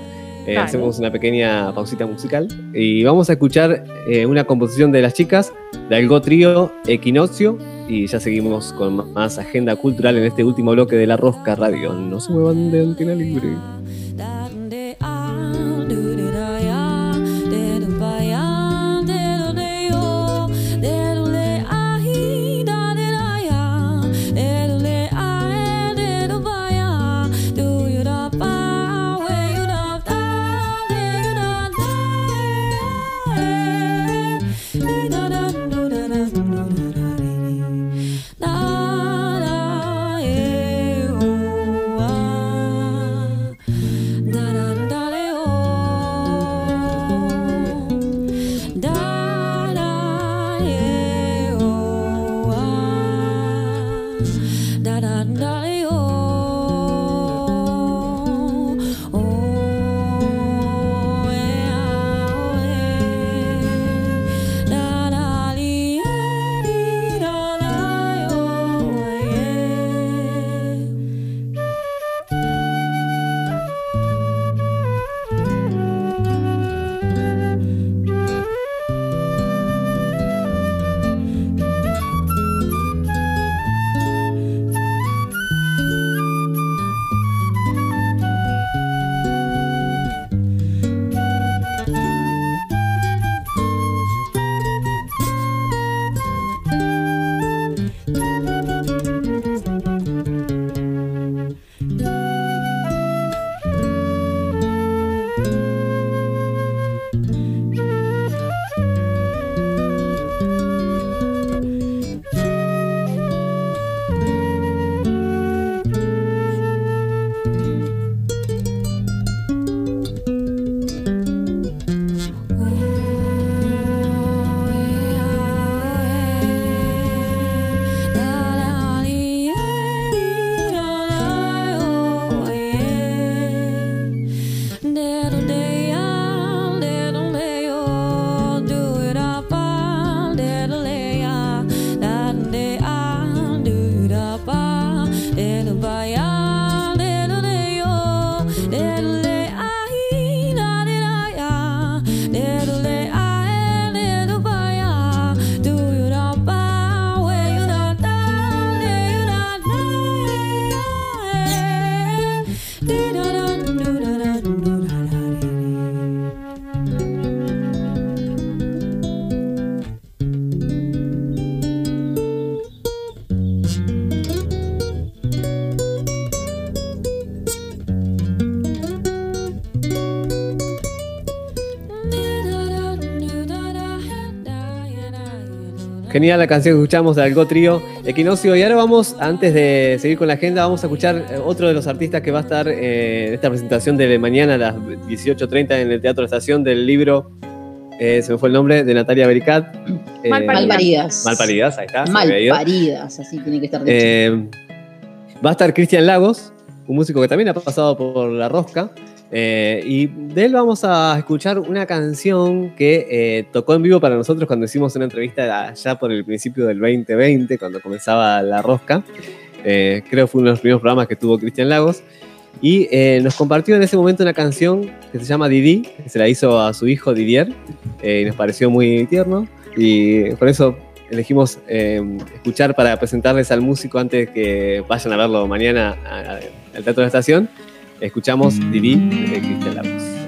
Eh, hacemos una pequeña pausita musical y vamos a escuchar eh, una composición de las chicas de Algo Trío Equinoccio y ya seguimos con más agenda cultural en este último bloque de La Rosca Radio. No se muevan de antena libre. Genial la canción que escuchamos de Algo Trío Equinoccio. Y ahora vamos, antes de seguir con la agenda, vamos a escuchar eh, otro de los artistas que va a estar eh, en esta presentación de mañana a las 18.30 en el Teatro Estación del libro, eh, se me fue el nombre, de Natalia Bericat. Eh, Malparidas. Malparidas, ahí está. Malparidas, así tiene que estar dicho. Eh, va a estar Cristian Lagos, un músico que también ha pasado por La Rosca. Eh, y de él vamos a escuchar una canción que eh, tocó en vivo para nosotros cuando hicimos una entrevista allá por el principio del 2020, cuando comenzaba La Rosca. Eh, creo fue uno de los primeros programas que tuvo Cristian Lagos. Y eh, nos compartió en ese momento una canción que se llama Didi, que se la hizo a su hijo Didier, eh, y nos pareció muy tierno. Y por eso elegimos eh, escuchar para presentarles al músico antes que vayan a verlo mañana al Teatro de la Estación. Escuchamos Didi de Cristian Lagos.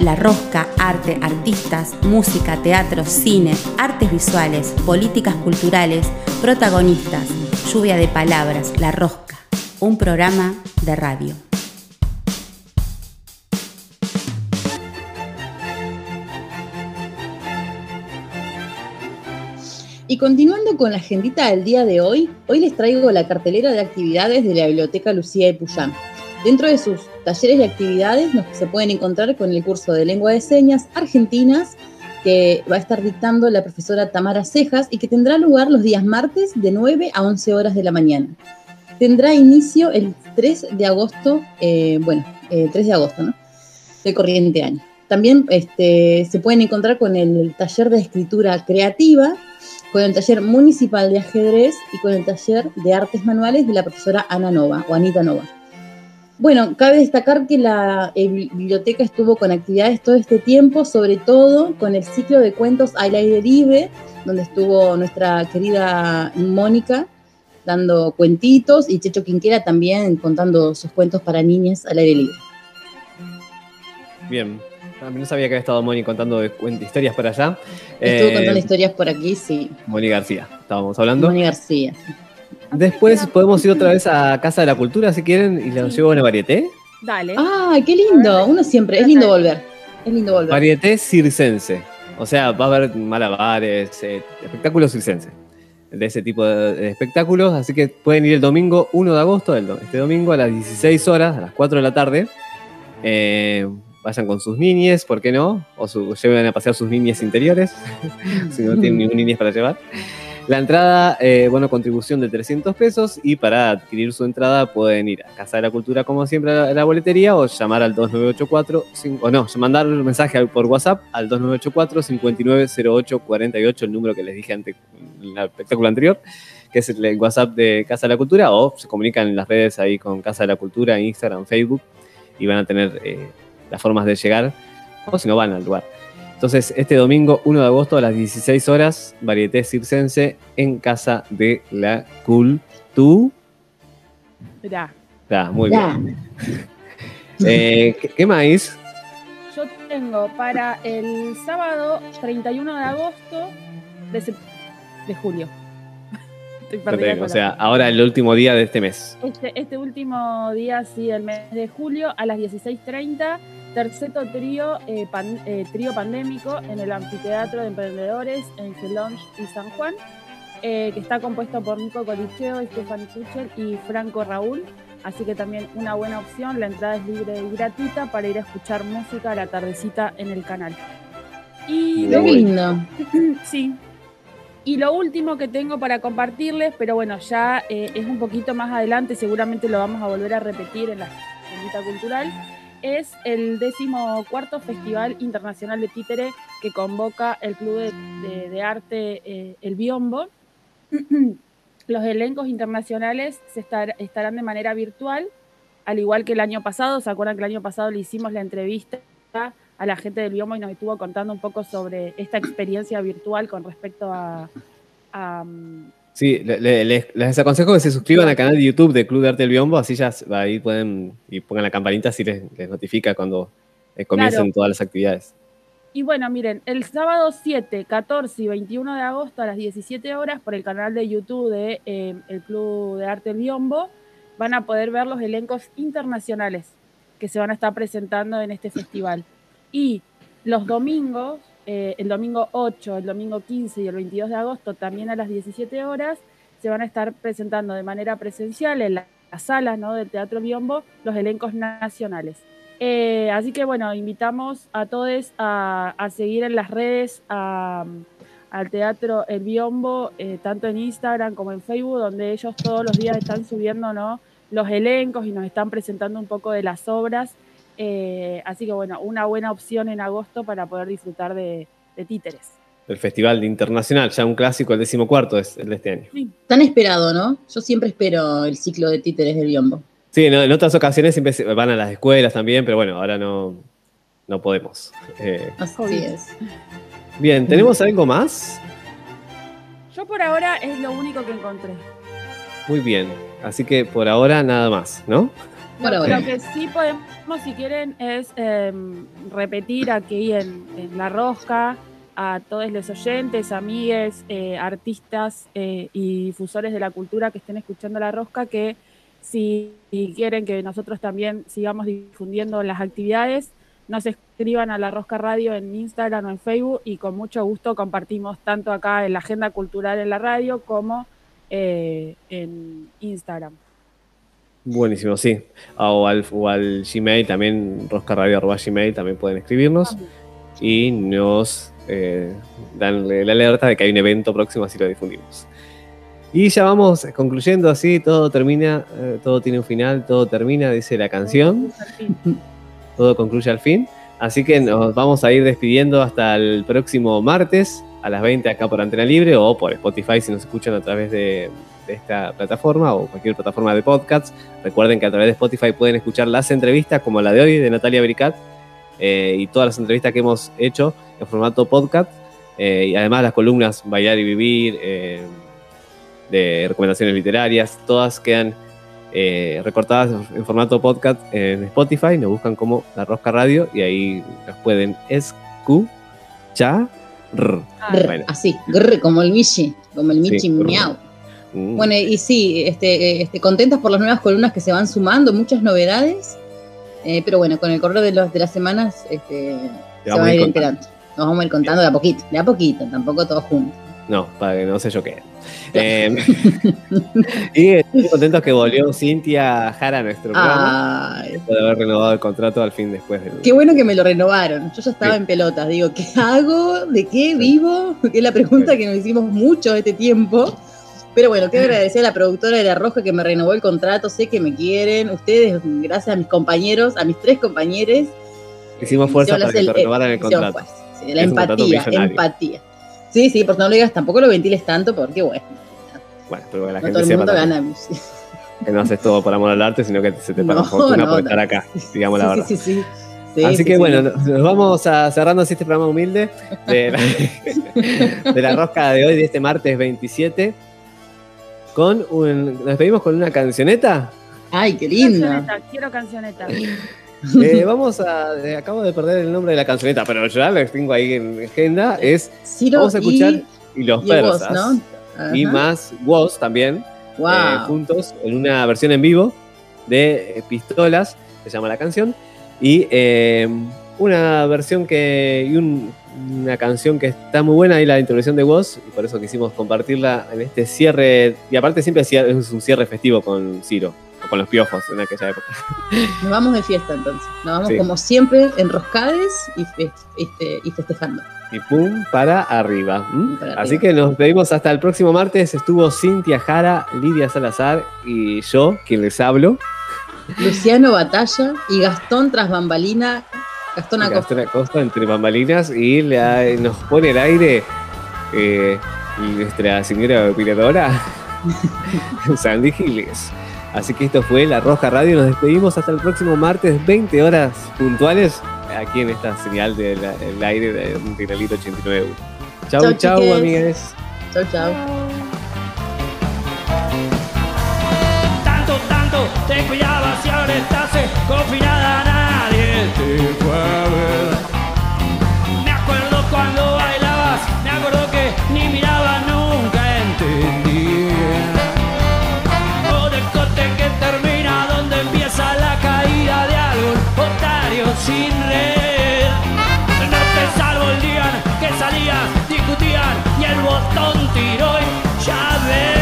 La Rosca, arte, artistas, música, teatro, cine, artes visuales, políticas culturales, protagonistas, lluvia de palabras, La Rosca, un programa de radio. Y continuando con la agendita del día de hoy, hoy les traigo la cartelera de actividades de la Biblioteca Lucía de Puyán. Dentro de sus talleres y actividades nos se pueden encontrar con el curso de lengua de señas argentinas que va a estar dictando la profesora Tamara Cejas y que tendrá lugar los días martes de 9 a 11 horas de la mañana. Tendrá inicio el 3 de agosto, eh, bueno, eh, 3 de agosto, ¿no? Del corriente año. También este, se pueden encontrar con el taller de escritura creativa, con el taller municipal de ajedrez y con el taller de artes manuales de la profesora Ana Nova o Anita Nova. Bueno, cabe destacar que la eh, biblioteca estuvo con actividades todo este tiempo, sobre todo con el ciclo de cuentos al aire libre, donde estuvo nuestra querida Mónica dando cuentitos y Checho Quinquera también contando sus cuentos para niñas al aire libre. Bien. Ah, No sabía que había estado Moni contando de historias por allá. Estuvo Eh, contando historias por aquí, sí. Moni García, estábamos hablando. Moni García. Después podemos ir otra vez a Casa de la Cultura si quieren y los llevo a una varieté. Dale. ¡Ay, qué lindo! Uno siempre, es lindo volver. Es lindo volver. Varieté circense. O sea, va a haber malabares, eh, espectáculos circense. De ese tipo de, de espectáculos. Así que pueden ir el domingo 1 de agosto, este domingo a las 16 horas, a las 4 de la tarde. Eh, vayan con sus niñes, ¿por qué no? O su- lleven a pasear sus niñes interiores, si no tienen ningún niñez para llevar. La entrada, eh, bueno, contribución de 300 pesos y para adquirir su entrada pueden ir a Casa de la Cultura como siempre a la, boletería o llamar al 2984, cin- o no, mandar un mensaje por WhatsApp al 2984 590848, el número que les dije antes en el espectáculo anterior, que es el WhatsApp de Casa de la Cultura, o se comunican en las redes ahí con Casa de la Cultura, Instagram, Facebook, y van a tener eh, las formas de llegar, o si no van al lugar. Entonces, este domingo 1 de agosto a las 16 horas, Varieté Circense en Casa de la Cultura. Mirá, muy Ya. bien. Eh, ¿qué, qué más? yo tengo para el sábado 31 de agosto de, de julio. Estoy perdida con O sea, ahora el último día de este mes. Este, este último día, sí, del mes de julio, a las 16.30, terceto trío, eh, pan- eh, trío pandémico en el Anfiteatro de Emprendedores en Gelonge y San Juan, eh, que está compuesto por Nico Colicheo, Stephanie Kuchel y Franco Raúl. Así que también una buena opción, la entrada es libre y gratuita para ir a escuchar música a la tardecita en el canal. Y Qué lindo. Sí. Y lo último que tengo para compartirles, pero bueno, ya es un poquito más adelante, seguramente lo vamos a volver a repetir en la Cultural, es el décimo cuarto Festival Internacional de Títere que convoca el Club de, Arte eh, El Biombo. Los elencos internacionales se estar- estarán de manera virtual, al igual que el año pasado. ¿Se acuerdan que el año pasado le hicimos la entrevista a la gente del Biombo y nos estuvo contando un poco sobre esta experiencia virtual con respecto a... Sí, le- le- les, aconsejo que se suscriban al canal de YouTube de Club de Arte del Biombo, así ya ahí pueden y pongan la campanita así les, les notifica cuando eh, comiencen Claro. todas las actividades. Y bueno, miren, el sábado 7, 14 y 21 de agosto a las 17 horas por el canal de YouTube de eh, el Club de Arte El Biombo van a poder ver los elencos internacionales que se van a estar presentando en este festival. Y los domingos, eh, el domingo 8, el domingo 15 y el 22 de agosto, también a las 17 horas, se van a estar presentando de manera presencial en la- las salas ¿no? del Teatro Biombo los elencos nacionales. Eh, así que bueno, invitamos a todos a, a seguir en las redes al Teatro El Biombo, eh, tanto en Instagram como en Facebook, donde ellos todos los días están subiendo ¿no? los elencos y nos están presentando un poco de las obras. Eh, así que bueno, una buena opción en agosto para poder disfrutar de, de títeres. El Festival Internacional, ya un clásico, el decimocuarto es el de este año. Tan esperado, ¿no? Yo siempre espero el ciclo de títeres del biombo. Sí, en, en otras ocasiones siempre se- van a las escuelas también, pero bueno, ahora no, no podemos. Eh, Así es. bien, ¿tenemos algo más? Yo por ahora es lo único que encontré. Muy bien, así que por ahora nada más, ¿no? Por Lo, ahora. lo que sí podemos, si quieren, es eh, repetir aquí en, en La Rosca a todos los oyentes, amigues, eh, artistas eh, y difusores de la cultura que estén escuchando La Rosca que si quieren que nosotros también sigamos difundiendo las actividades, nos escriban a La Rosca Radio en Instagram o en Facebook y con mucho gusto compartimos tanto acá en la agenda cultural en la radio como eh, en Instagram. Buenísimo, sí. Ah, O al, o al Gmail también, roscaradio.gmail también pueden escribirnos y nos eh, dan la alerta de que hay un evento próximo, así lo difundimos. Y ya vamos concluyendo así, todo termina, eh, todo tiene un final, todo termina, dice la canción, todo concluye al fin. Así que nos vamos a ir despidiendo hasta el próximo martes a las 20 acá por Antena Libre o por Spotify si nos escuchan a través de, de esta plataforma o cualquier plataforma de podcasts. Recuerden que a través de Spotify pueden escuchar las entrevistas como la de hoy de Natalia Bricat eh, y todas las entrevistas que hemos hecho en formato podcast eh, y además las columnas Bailar y Vivir, eh, de recomendaciones literarias, todas quedan recortadas en formato podcast en Spotify, nos buscan como La Rosca Radio y ahí las pueden escuchar. Bueno. Así, grr, como el Michi, como el Michi Sí, miau. Mm. Bueno, y sí, este, este, contentas por las nuevas columnas que se van sumando, muchas novedades. eh, pero bueno, con el correr de, los, de las semanas este, se van a ir enterando. Nos vamos a ir contando de a poquito, de a poquito, tampoco todos juntos. No, para que no sé yo qué. Eh, y estoy contentos que volvió Cintia Jara a nuestro programa. Ay, de haber renovado el contrato al fin después del. qué bueno que me lo renovaron. Yo ya estaba Sí. en pelotas. Digo, ¿qué hago? ¿De qué vivo? Que es la pregunta que nos hicimos mucho este tiempo. Pero bueno, quiero agradecer a la productora de La Roja que me renovó el contrato. Sé que me quieren. Ustedes, gracias a mis compañeros, a mis tres compañeros. Hicimos fuerza para que el- te renovaran el contrato. Sí, la Es empatía, empatía. Sí, sí, porque no lo digas, tampoco lo ventiles tanto, porque bueno, Bueno, pero que la no gente todo el sepa mundo gana. Que no haces todo por amor al arte, sino que se te paga No, fortuna no, por estar acá, digamos la verdad. sí, sí. Sí, Así sí, que sí. bueno, nos nos vamos a cerrando así este programa humilde de la, de la rosca de hoy, de este martes 27. Con un, nos despedimos con una cancioneta. Ay, qué linda. Cancioneta, quiero cancioneta. Eh, vamos a. eh, acabo de perder el nombre de la cancioneta, pero ya la tengo ahí en agenda. Es. Ciro vamos a escuchar y- y, los y vos, persas. ¿no? Y más Woz también. Wow. eh, juntos en una versión en vivo de Pistolas, se llama la canción. Y eh, una versión que. y un- una canción que está muy buena ahí la introducción de Woz, y por eso quisimos compartirla en este cierre. Y aparte siempre es un cierre festivo con Ciro, o con los piojos en aquella época. Nos vamos de fiesta entonces. Nos vamos Sí. como siempre enroscades y, este, y festejando. Y pum, para arriba. Así arriba. que nos pedimos hasta el próximo martes. Estuvo Cintia Jara, Lidia Salazar y yo, quien les hablo. Luciano Batalla y Gastón tras bambalina. Gastón Acosta. Gastón Acosta entre bambalinas y nos pone al aire eh, nuestra señora operadora Sandy Giles. Así que esto fue La Roja Radio. Nos despedimos hasta el próximo martes, 20 horas puntuales, aquí en esta señal del aire de Rinalito 89. Chau, Chau, chau, amigues. Chau, chau. Tanto, tanto te cuidabas y ahora estás confinada, nadie te fue a ver. Me acuerdo cuando bailabas, me acuerdo que ni miraba, nunca entendí. O del corte que termina, donde empieza la caída de algún otario sin red. No te salvo el día que salías, discutían y el botón tiró y ya ves.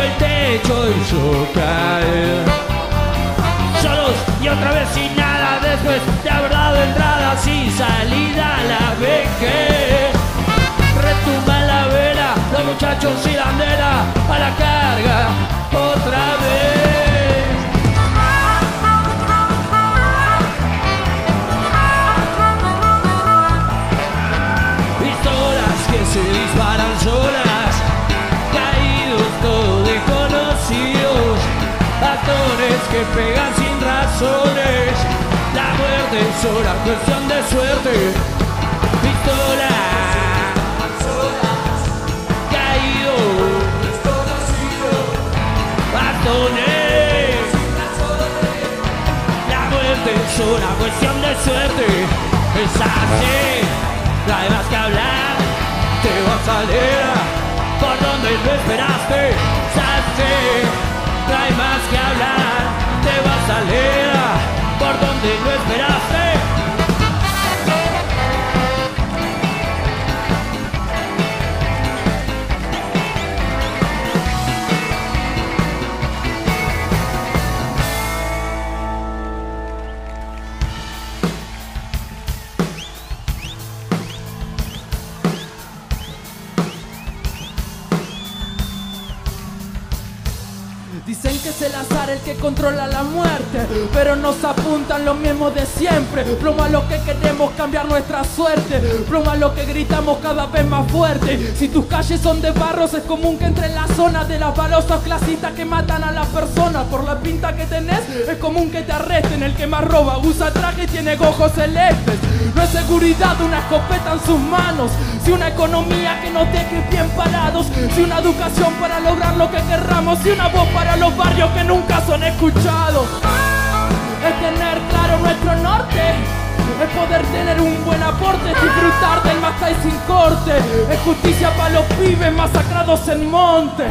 El techo hizo caer. Solos y otra vez sin nada, después de haber dado entradas y salida la vejez. Retumba la vela, los muchachos y la bandera a la carga otra vez. Que pegan sin razones. La muerte es sola cuestión de suerte. Pistola. Caído. Bastones. La muerte es una cuestión de suerte. Es así. No hay más que hablar. Te vas a leer por donde lo esperaste. Es así. No hay más que hablar. Te vas a leer por donde lo esperaste. Que controla la muerte, pero nos apuntan lo mismo de siempre. Lo que queremos cambiar nuestra suerte, lo que gritamos cada vez más fuerte. Si tus calles son de barros, es común que entre en la zona de las balosas clasistas que matan a las personas. Por la pinta que tenés, es común que te arresten. El que más roba usa traje y tiene ojos celestes. No es seguridad una escopeta en sus manos, si una economía que nos deje bien parados, si una educación para lograr lo que querramos, si una voz para los barrios que nunca son escuchados. Es tener claro nuestro norte. Es poder tener un buen aporte, disfrutar del Macay sin corte. Es justicia para los pibes masacrados en monte.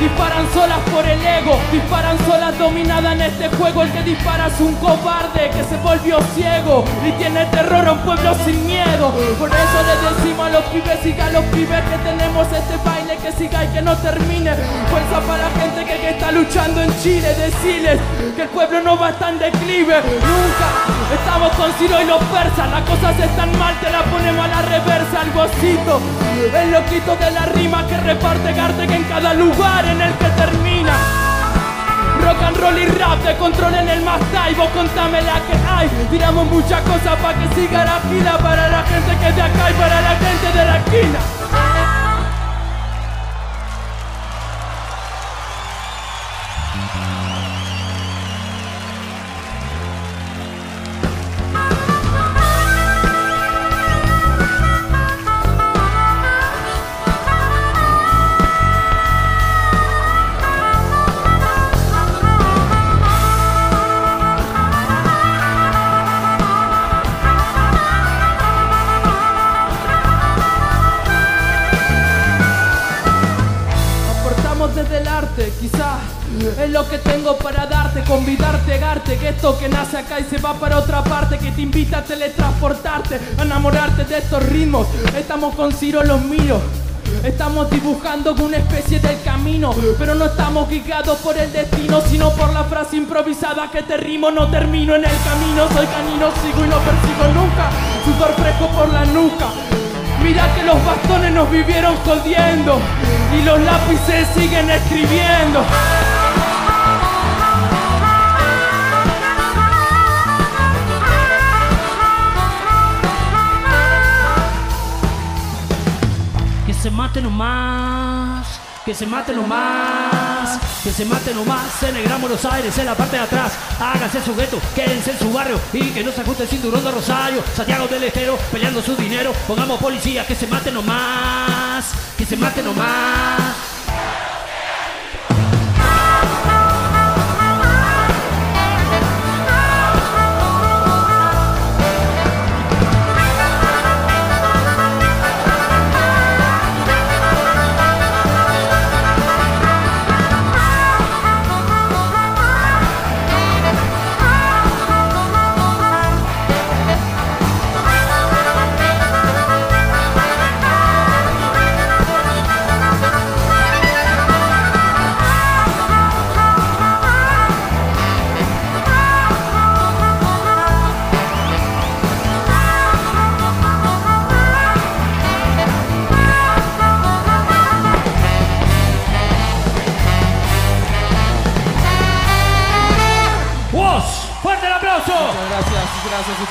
Disparan solas por el ego, disparan solas dominada en este juego. El que dispara es un cobarde que se volvió ciego y tiene terror a un pueblo sin miedo. Por eso le decimos a los pibes, siga a los pibes que tenemos este baile que siga y que no termine. Fuerza para la gente que, está luchando en Chile, decirles que el pueblo no va en declive. Nunca estamos con Ciro y los persas, las cosas están mal, te la ponemos a la reversa, gocito. El loquito de la rima que reparte Gartec en cada lugar en el que termina. Rock and roll y rap de control en el Mastai, vos contame la que hay. Tiramos muchas cosas para que siga la fila para la gente que es de acá y para la gente de la esquina. Que nace acá y se va para otra parte, que te invita a teletransportarte, a enamorarte de estos ritmos. Estamos con Ciro los míos. Estamos dibujando una especie del camino, pero no estamos guiados por el destino, sino por la frase improvisada que te rimo, no termino en el camino, soy canino, sigo y no persigo nunca, sudor fresco por la nuca. Mira que los bastones nos vivieron jodiendo y los lápices siguen escribiendo. Que se mate nomás, que se mate nomás en el Gran Buenos Aires, en la parte de atrás. Háganse su gueto, quédense en su barrio y que no se ajuste el cinturón de Rosario. Santiago del Estero peleando su dinero. Pongamos policía, que se mate nomás, que se mate nomás.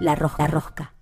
La Rosca Rosca.